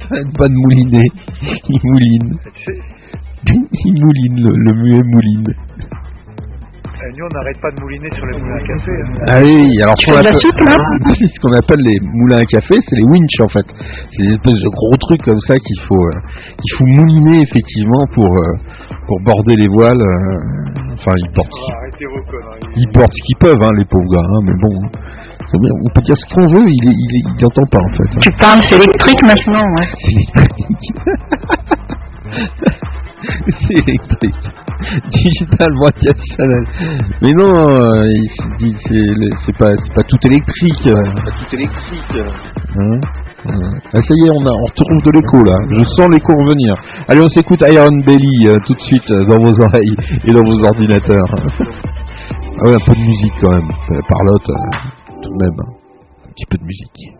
Arrête pas de mouliner. Il mouline. Tu sais, Il mouline, le, le muet mouline. eh, nous on n'arrête pas de mouliner sur les moulins à café. hein. Allez, alors ce qu'on appelle, soupe, là ce qu'on appelle les moulins à café, c'est les winch en fait. C'est des espèces de gros trucs comme ça qu'il faut, euh, qu'il faut mouliner effectivement pour, euh, pour border les voiles. euh, enfin, ils portent, Ah, arrêtez vos conneries. ils portent ce qu'ils peuvent, hein, les pauvres gars. hein, mais bon, c'est bien, on peut dire ce qu'on veut, il, il, est, il entend pas en fait. hein. Tu parles, c'est électrique maintenant, ouais. c'est électrique. Digital Broadcast Channel. Mais non, euh, il se dit, c'est pas, tout électrique. Pas tout électrique. Hein Euh, ah, ça y est, on, a, on retrouve de l'écho là. Je sens l'écho revenir. Allez, on s'écoute Iron Belly euh, tout de suite euh, dans vos oreilles et dans vos ordinateurs. ah ouais, un peu de musique quand même. Parlotte, euh, tout de même. hein. Un petit peu de musique.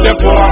The poor.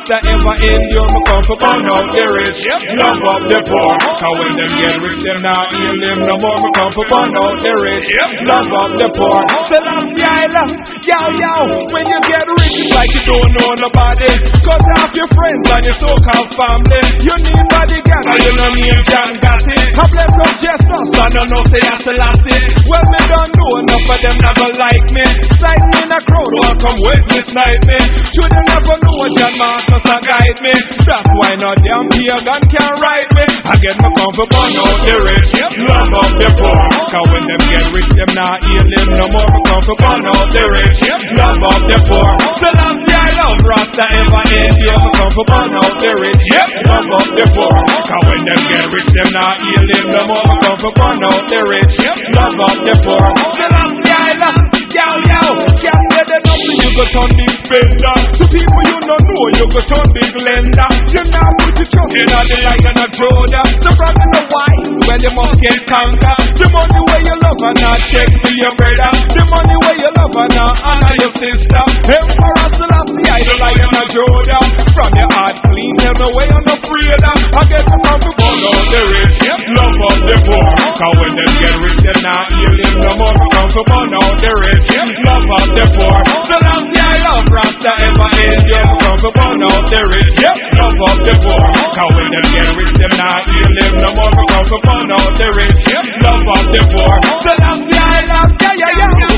Rasta ever endure. We come to burn out the rich, love up the poor. Cause when them get rich, them not heal them no more. We come to burn out the rich, love up the poor. So last day I love, yo yo, when you get rich, it's like you don't know nobody. Cut off your friends and your so-called family. You need bodyguard, and you know me and John got it. I bless up Jesus, I don't know say that's the last thing. Well, me don't know enough of them never like me. Sight me in a crowd, will come witness night me. Should they never know what John heart must a guide me. That's why no damn pagan can ride me. I get my comfort burn out the rich, love up the poor. Cause when them get rich, them not healing no more. My comfort burn out the rich, love up the poor. So that's the I love Rasta ever end. Yeah, my comfort burn out the rich, love up the poor. Cause when them get rich, them not healing no more. My comfort burn out the rich, love up the poor. So that's the I love. Yo, yo, can't say that nothing you go turn big spender. To people you don't know, you go turn big lender. You now put your trust in all the lion of Judah. The brother know why, well you must get conquer. The money where you love and not check for your brother. The money where you love and not honor your sister. Emperor Selassie, I the lion of Judah. From your heart clean, tell the way I'm afraid of. I get the burn out the rich, love of the poor. Cause when them get rich, they're not healing no more. Comfort burn out the rich. Love of the poor. So long as I love Rasta ever end, you come to burn out the rich. Love of the poor. Cause when them get rich, them not heal them no more. Come to burn out the rich. Love of the poor. So long as I love, yeah, yeah, yeah.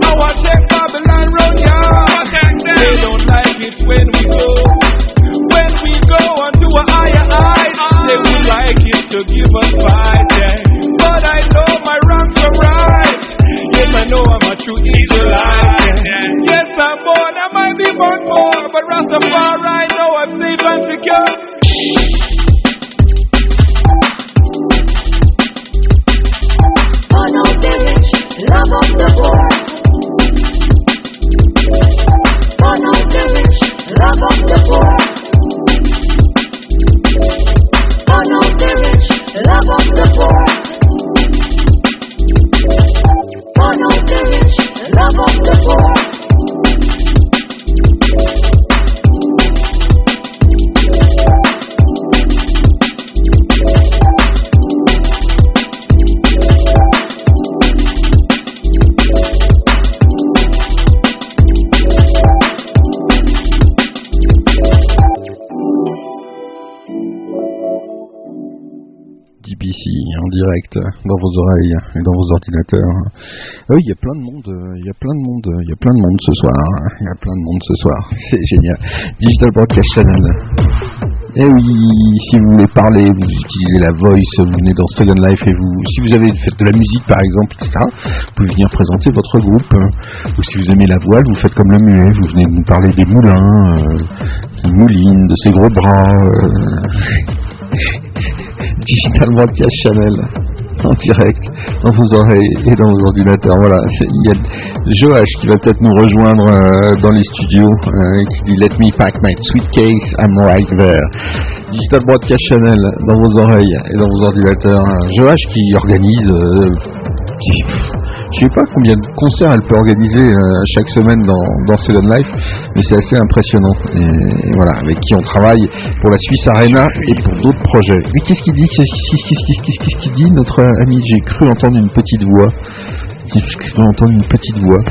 I want Babylon round, yeah. They don't like it when we go. When we go onto a higher height, they would like it to give us fight, yeah. But I know my wrongs are right. I know I'm a true Israelite. Yes, I'm born, I might be born poor, but Rastafari, know I'm safe and secure. Love of the poor. Love of the poor. Love of the poor. Honor of the rich, love of the poor. Direct dans vos oreilles et dans vos ordinateurs. Ah oui, il y a plein de monde, il y a plein de monde, il y a plein de monde ce soir. Il y a plein de monde ce soir. C'est génial. Digital Broadcast Channel. Et oui, si vous voulez parler, vous utilisez la voice, vous venez dans Second Life et vous, si vous avez fait de la musique par exemple, etc., vous pouvez venir présenter votre groupe. Ou si vous aimez la voile, vous faites comme le muet, vous venez nous parler des moulins, euh, qui moulinent, de ses gros bras. euh. Digital Broadcast Channel en direct dans vos oreilles et dans vos ordinateurs. Voilà, il y a Joach qui va peut-être nous rejoindre euh, dans les studios euh, qui dit Let me pack my suitcase, I'm right there. Digital Broadcast Channel dans vos oreilles et dans vos ordinateurs. Joach qui organise euh, je sais pas combien de concerts elle peut organiser euh, chaque semaine dans, dans Second Life, mais c'est assez impressionnant. Et, voilà, avec qui on travaille pour la Suisse Arena et pour d'autres projets. Mais qu'est-ce qu'il dit qu'est-ce qu'il dit notre ami? J'ai cru entendre une petite voix. J'ai cru entendre une petite voix.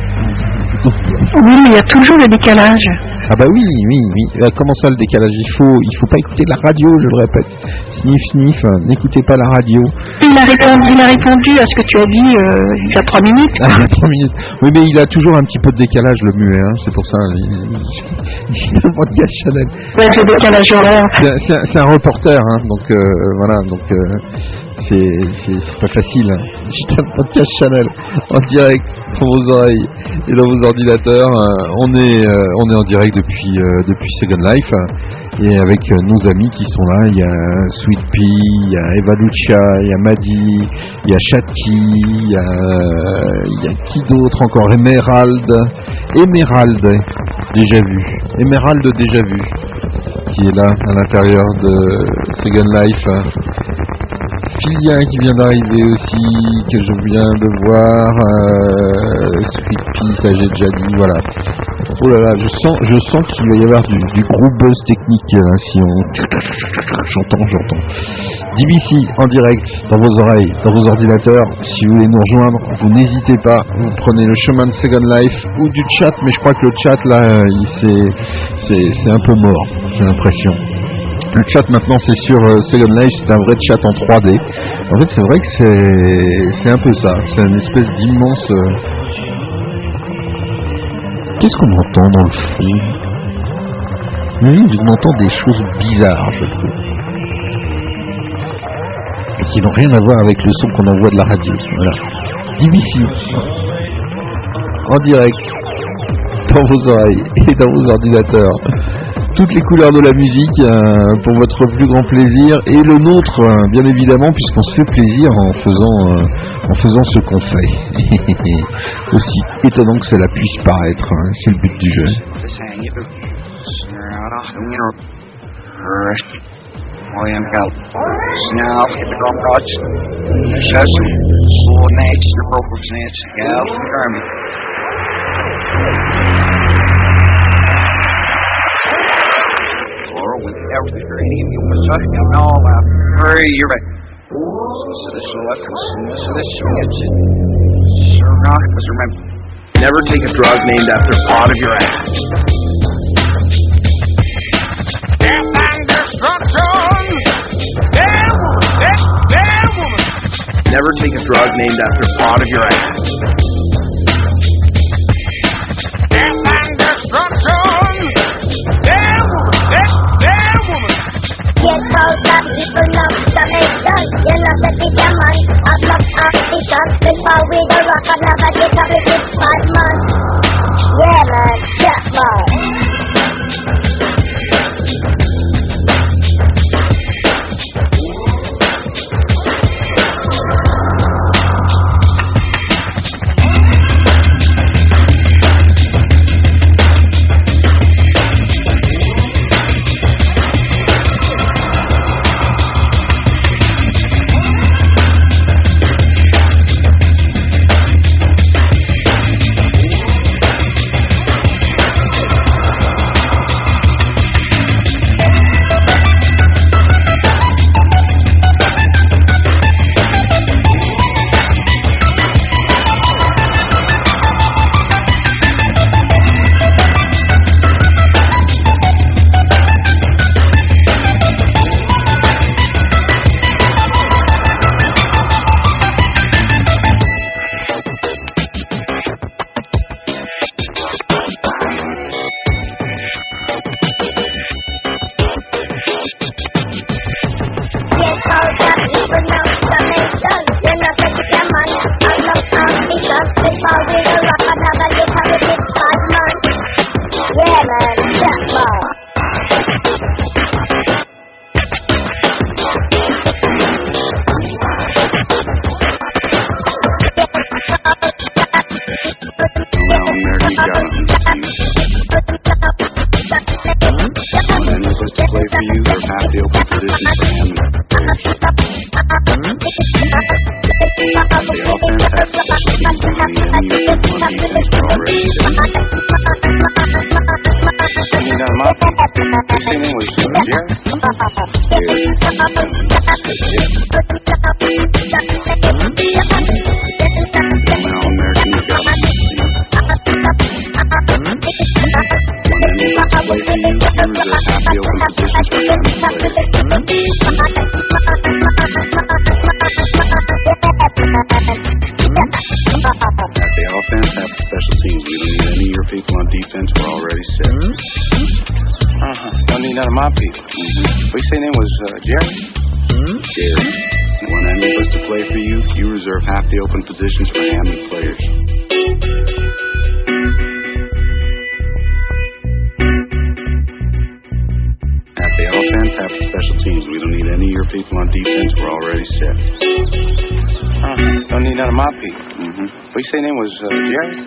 Oui, mais il y a toujours le décalage. Ah bah oui, oui, oui. Euh, Comment ça le décalage? Il faut, il faut pas écouter la radio, je le répète. Sniff, sniff, euh, n'écoutez pas la radio. Il a répondu, il a répondu à ce que tu as dit euh, il y a trois minutes. Ah, il y a trois minutes. Oui, mais il a toujours un petit peu de décalage, le muet, hein, c'est pour ça. Il, a de gage Chanel. Ouais, le décalage horaire. C'est un- c'est c'est reporter, hein, donc euh, voilà, donc euh, c'est pas facile. hein. Juste un podcast Chanel en direct dans vos oreilles et dans vos ordinateurs. Euh, on est euh, on est en direct depuis euh, depuis Second Life euh, et avec nos amis qui sont là. Il y a Sweet Pea, il y a Eva Lucia, il y a Maddy, il y a Chati, il y a il y a qui d'autre encore? Emerald, Emerald déjà vu, Emerald déjà vu qui est là à l'intérieur de Second Life. Filien qui vient d'arriver aussi, que je viens de voir. Euh, Sweet Pea, ça j'ai déjà dit, voilà. Oh là là, je sens, je sens qu'il va y avoir du, du gros buzz technique hein, si on. J'entends, j'entends. DBC en direct dans vos oreilles, dans vos ordinateurs. Si vous voulez nous rejoindre, vous n'hésitez pas. Vous prenez le chemin de Second Life ou du chat, mais je crois que le chat là, c'est un peu mort, j'ai l'impression. Le chat maintenant c'est sur euh, Second Life, c'est un vrai chat en 3D. En fait c'est vrai que c'est un peu ça, c'est une espèce d'immense... euh, Qu'est-ce qu'on entend dans le fond? On entend des choses bizarres, je trouve. Et qui n'ont rien à voir avec le son qu'on envoie de la radio. Voilà. En direct. Dans vos oreilles et dans vos ordinateurs. Toutes les couleurs de la musique euh, pour votre plus grand plaisir et le nôtre, euh, bien évidemment, puisqu'on se fait plaisir en faisant, euh, en faisant ce qu'on fait. Aussi étonnant que cela puisse paraître, hein, c'est le but du jeu. out there, any of you Masonic and all that. Hurry, you're right. Sernaticus, remember. Never take a drug named after a part of your ass. Death and destruction! Damn woman! Damn woman! Never take a drug named after part of your ass. Death and destruction! pausa Isunod sa metal Yan ang pagkikiaman At mag-artisas Pagpawi na rakan na bagay sa pipit Batman Yeah man, Batman half the open positions for Hammond players. Half the all fantastic special teams. We don't need any of your people on defense. We're already set. Don't need none of my people. Mm-hmm. What you say name was uh, Jerry?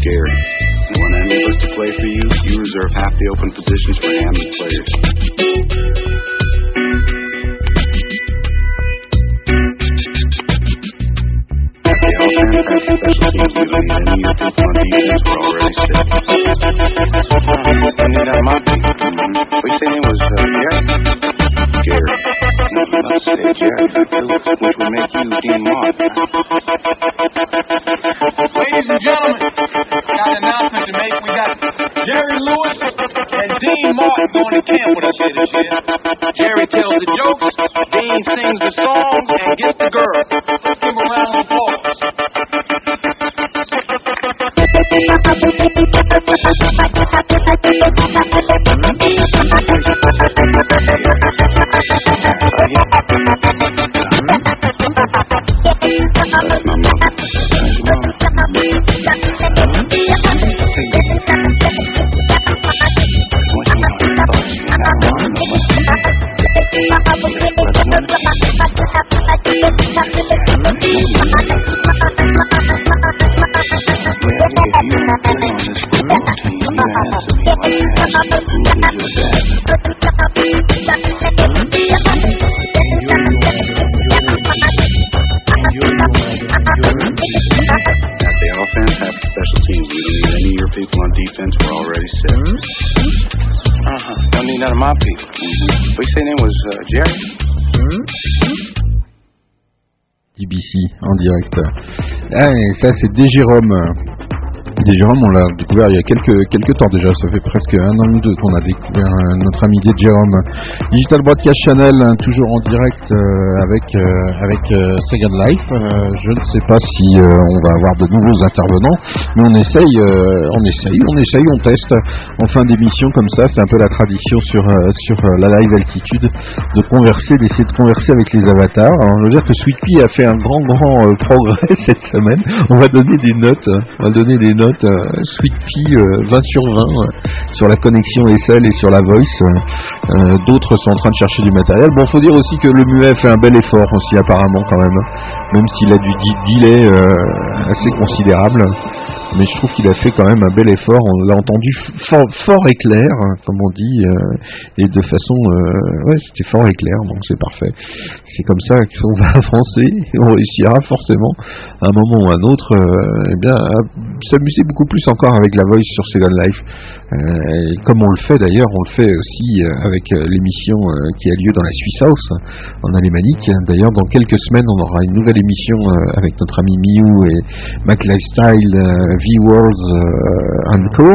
Gary. You want any of us to play for you? You reserve half the open positions Et ça c'est D. Jérôme. D. Jérôme, on l'a découvert il y a quelques, quelques temps déjà, ça fait presque un an ou deux qu'on a découvert euh, notre ami D. Jérôme. Digital Broadcast Channel, hein, toujours en direct euh, avec, euh, avec Second Life. Je ne sais pas si on va avoir de nouveaux intervenants, mais on essaye, on essaye, on essaye, on teste en fin d'émission comme ça. C'est un peu la tradition sur, euh, euh, la live altitude de converser, d'essayer de converser avec les avatars. Alors, je veux dire que Sweet Pea a fait un grand, grand euh, progrès cette semaine. On va donner des notes, hein. on va donner des notes. euh, Sweet Pea euh, 20 sur 20 euh, sur la connexion SL et sur la voice. D'autres sont en train de chercher du matériel. Bon, faut dire aussi que le muet fait un bel effort aussi apparemment quand même, même s'il a du delay assez considérable. Mais je trouve qu'il a fait quand même un bel effort. On l'a entendu fort, fort et clair, hein, comme on dit, euh, et de façon, euh, ouais, c'était fort et clair, donc c'est parfait. C'est comme ça qu'on va avancer. Et on réussira forcément, à un moment ou à un autre, euh, eh bien, à s'amuser beaucoup plus encore avec la voice sur Second Life. Euh, comme on le fait d'ailleurs, on le fait aussi euh, avec euh, l'émission qui a lieu dans la Swiss House, en alémanique. D'ailleurs, dans quelques semaines, on aura une nouvelle émission avec notre ami Miu et Mac Lifestyle, V-Worlds and Co.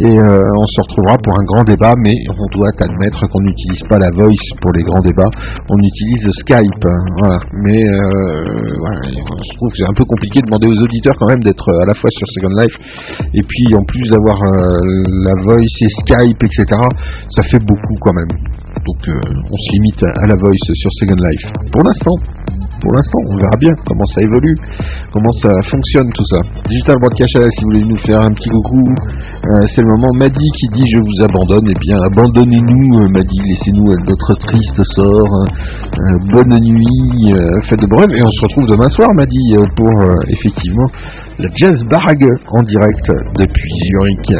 Et on se retrouvera pour un grand débat, mais on doit admettre qu'on n'utilise pas la voice pour les grands débats, on utilise Skype. hein, voilà. Mais voilà, je trouve que c'est un peu compliqué de demander aux auditeurs quand même d'être à la fois sur Second Life et puis en plus d'avoir euh, la voice et Skype, etc. Ça fait beaucoup quand même. Donc euh, on se limite à, la voice sur Second Life. Pour l'instant, pour l'instant, on verra bien comment ça évolue, comment ça fonctionne tout ça. Digital Broadcast si vous voulez nous faire un petit coucou, euh, c'est le moment. Madi qui dit je vous abandonne, eh bien abandonnez-nous, euh, Madi, laissez-nous à notre triste sort. Euh, bonne nuit, euh, faites de rêves, et on se retrouve demain soir, euh, pour effectivement la Jazz Bag en direct depuis Zurich, euh,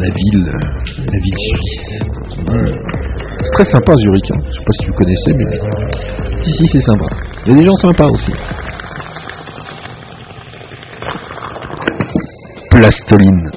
la ville, la ville suisse. C'est très sympa Zurich, hein. je sais pas si vous connaissez, mais si si c'est sympa. Il y a des gens sympas aussi. Plastoline.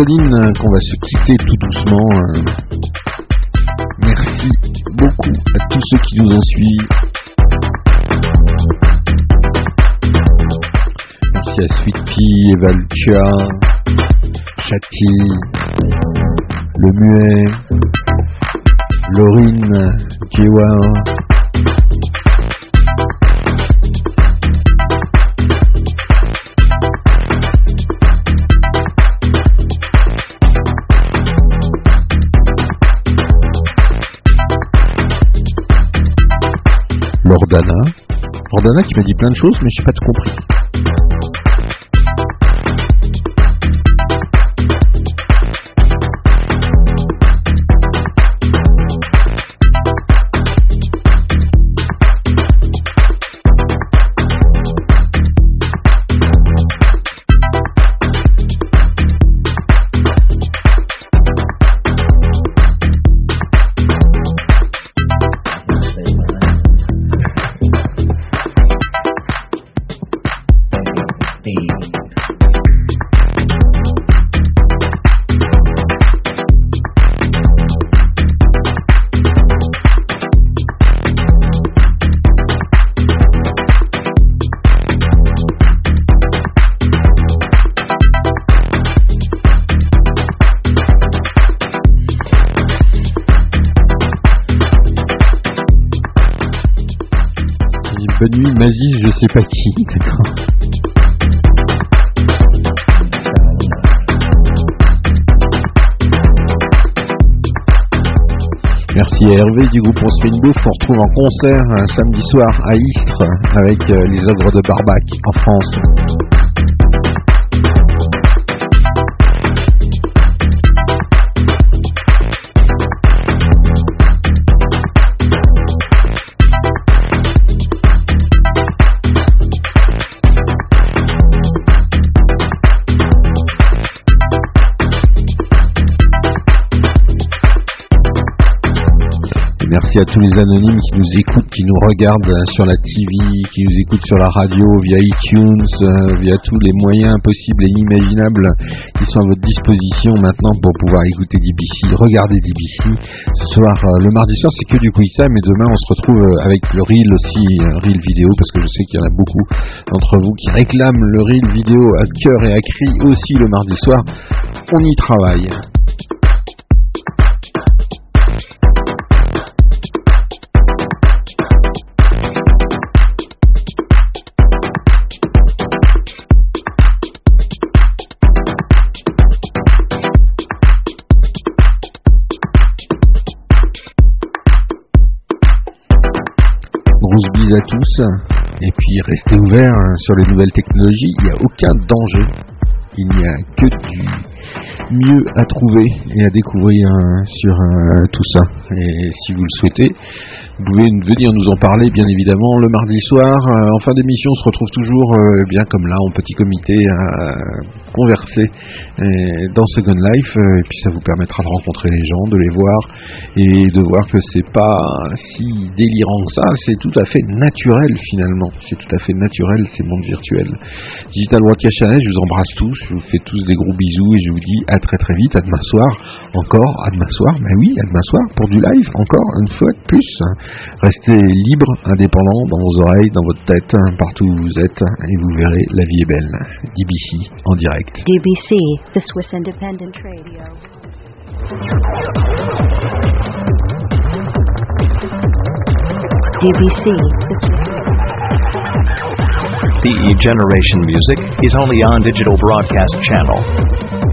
Avec Plastoline euh, qu'on va se quitter tout doucement. euh. Merci beaucoup à tous ceux qui nous ont suivis. Merci à Sweet Pea, Evalcia, Chati, Le Muet, Laurine, Djewa, Lordana. Lordana qui m'a dit plein de choses, mais j'ai pas tout compris. Du groupe On se bouffe. On retrouve en concert un samedi soir à Istres avec euh, les ogres de Barbac en France. Merci à tous les anonymes qui nous écoutent, qui nous regardent euh, sur la TV, qui nous écoutent sur la radio, via iTunes, euh, via tous les moyens possibles et inimaginables qui sont à votre disposition maintenant pour pouvoir écouter DBC, regarder DBC. Ce soir, euh, le mardi soir, c'est que du quiz time et demain, on se retrouve euh, avec le reel aussi, reel vidéo, parce que je sais qu'il y en a beaucoup d'entre vous qui réclament le reel vidéo à cœur et à cri aussi le mardi soir. On y travaille. À tous. Et puis restez ouverts hein, sur les nouvelles technologies. Il n'y a aucun danger. Il n'y a que du mieux à trouver et à découvrir hein, sur euh, tout ça. Et si vous le souhaitez, vous pouvez venir nous en parler, bien évidemment, le mardi soir. Euh, en fin d'émission, on se retrouve toujours, euh, bien comme là, en petit comité, à converser euh, dans Second Life. et puis ça vous permettra de rencontrer les gens, de les voir et de voir que c'est pas si délirant que ça. C'est tout à fait naturel, finalement. C'est tout à fait naturel, ces mondes virtuels. Digital Channel, je vous embrasse tous. Je vous fais tous des gros bisous et je vous dis à très très vite. À demain soir. Encore, à demain soir. Mais oui, à demain soir pour du live. Encore une fois de plus. Restez libre, indépendant dans vos oreilles, dans votre tête, partout où vous êtes, et vous verrez, la vie est belle. DBC en direct. DBC, the Swiss Independent Radio. DBC, the The Generation music is only on Digital Broadcast Channel.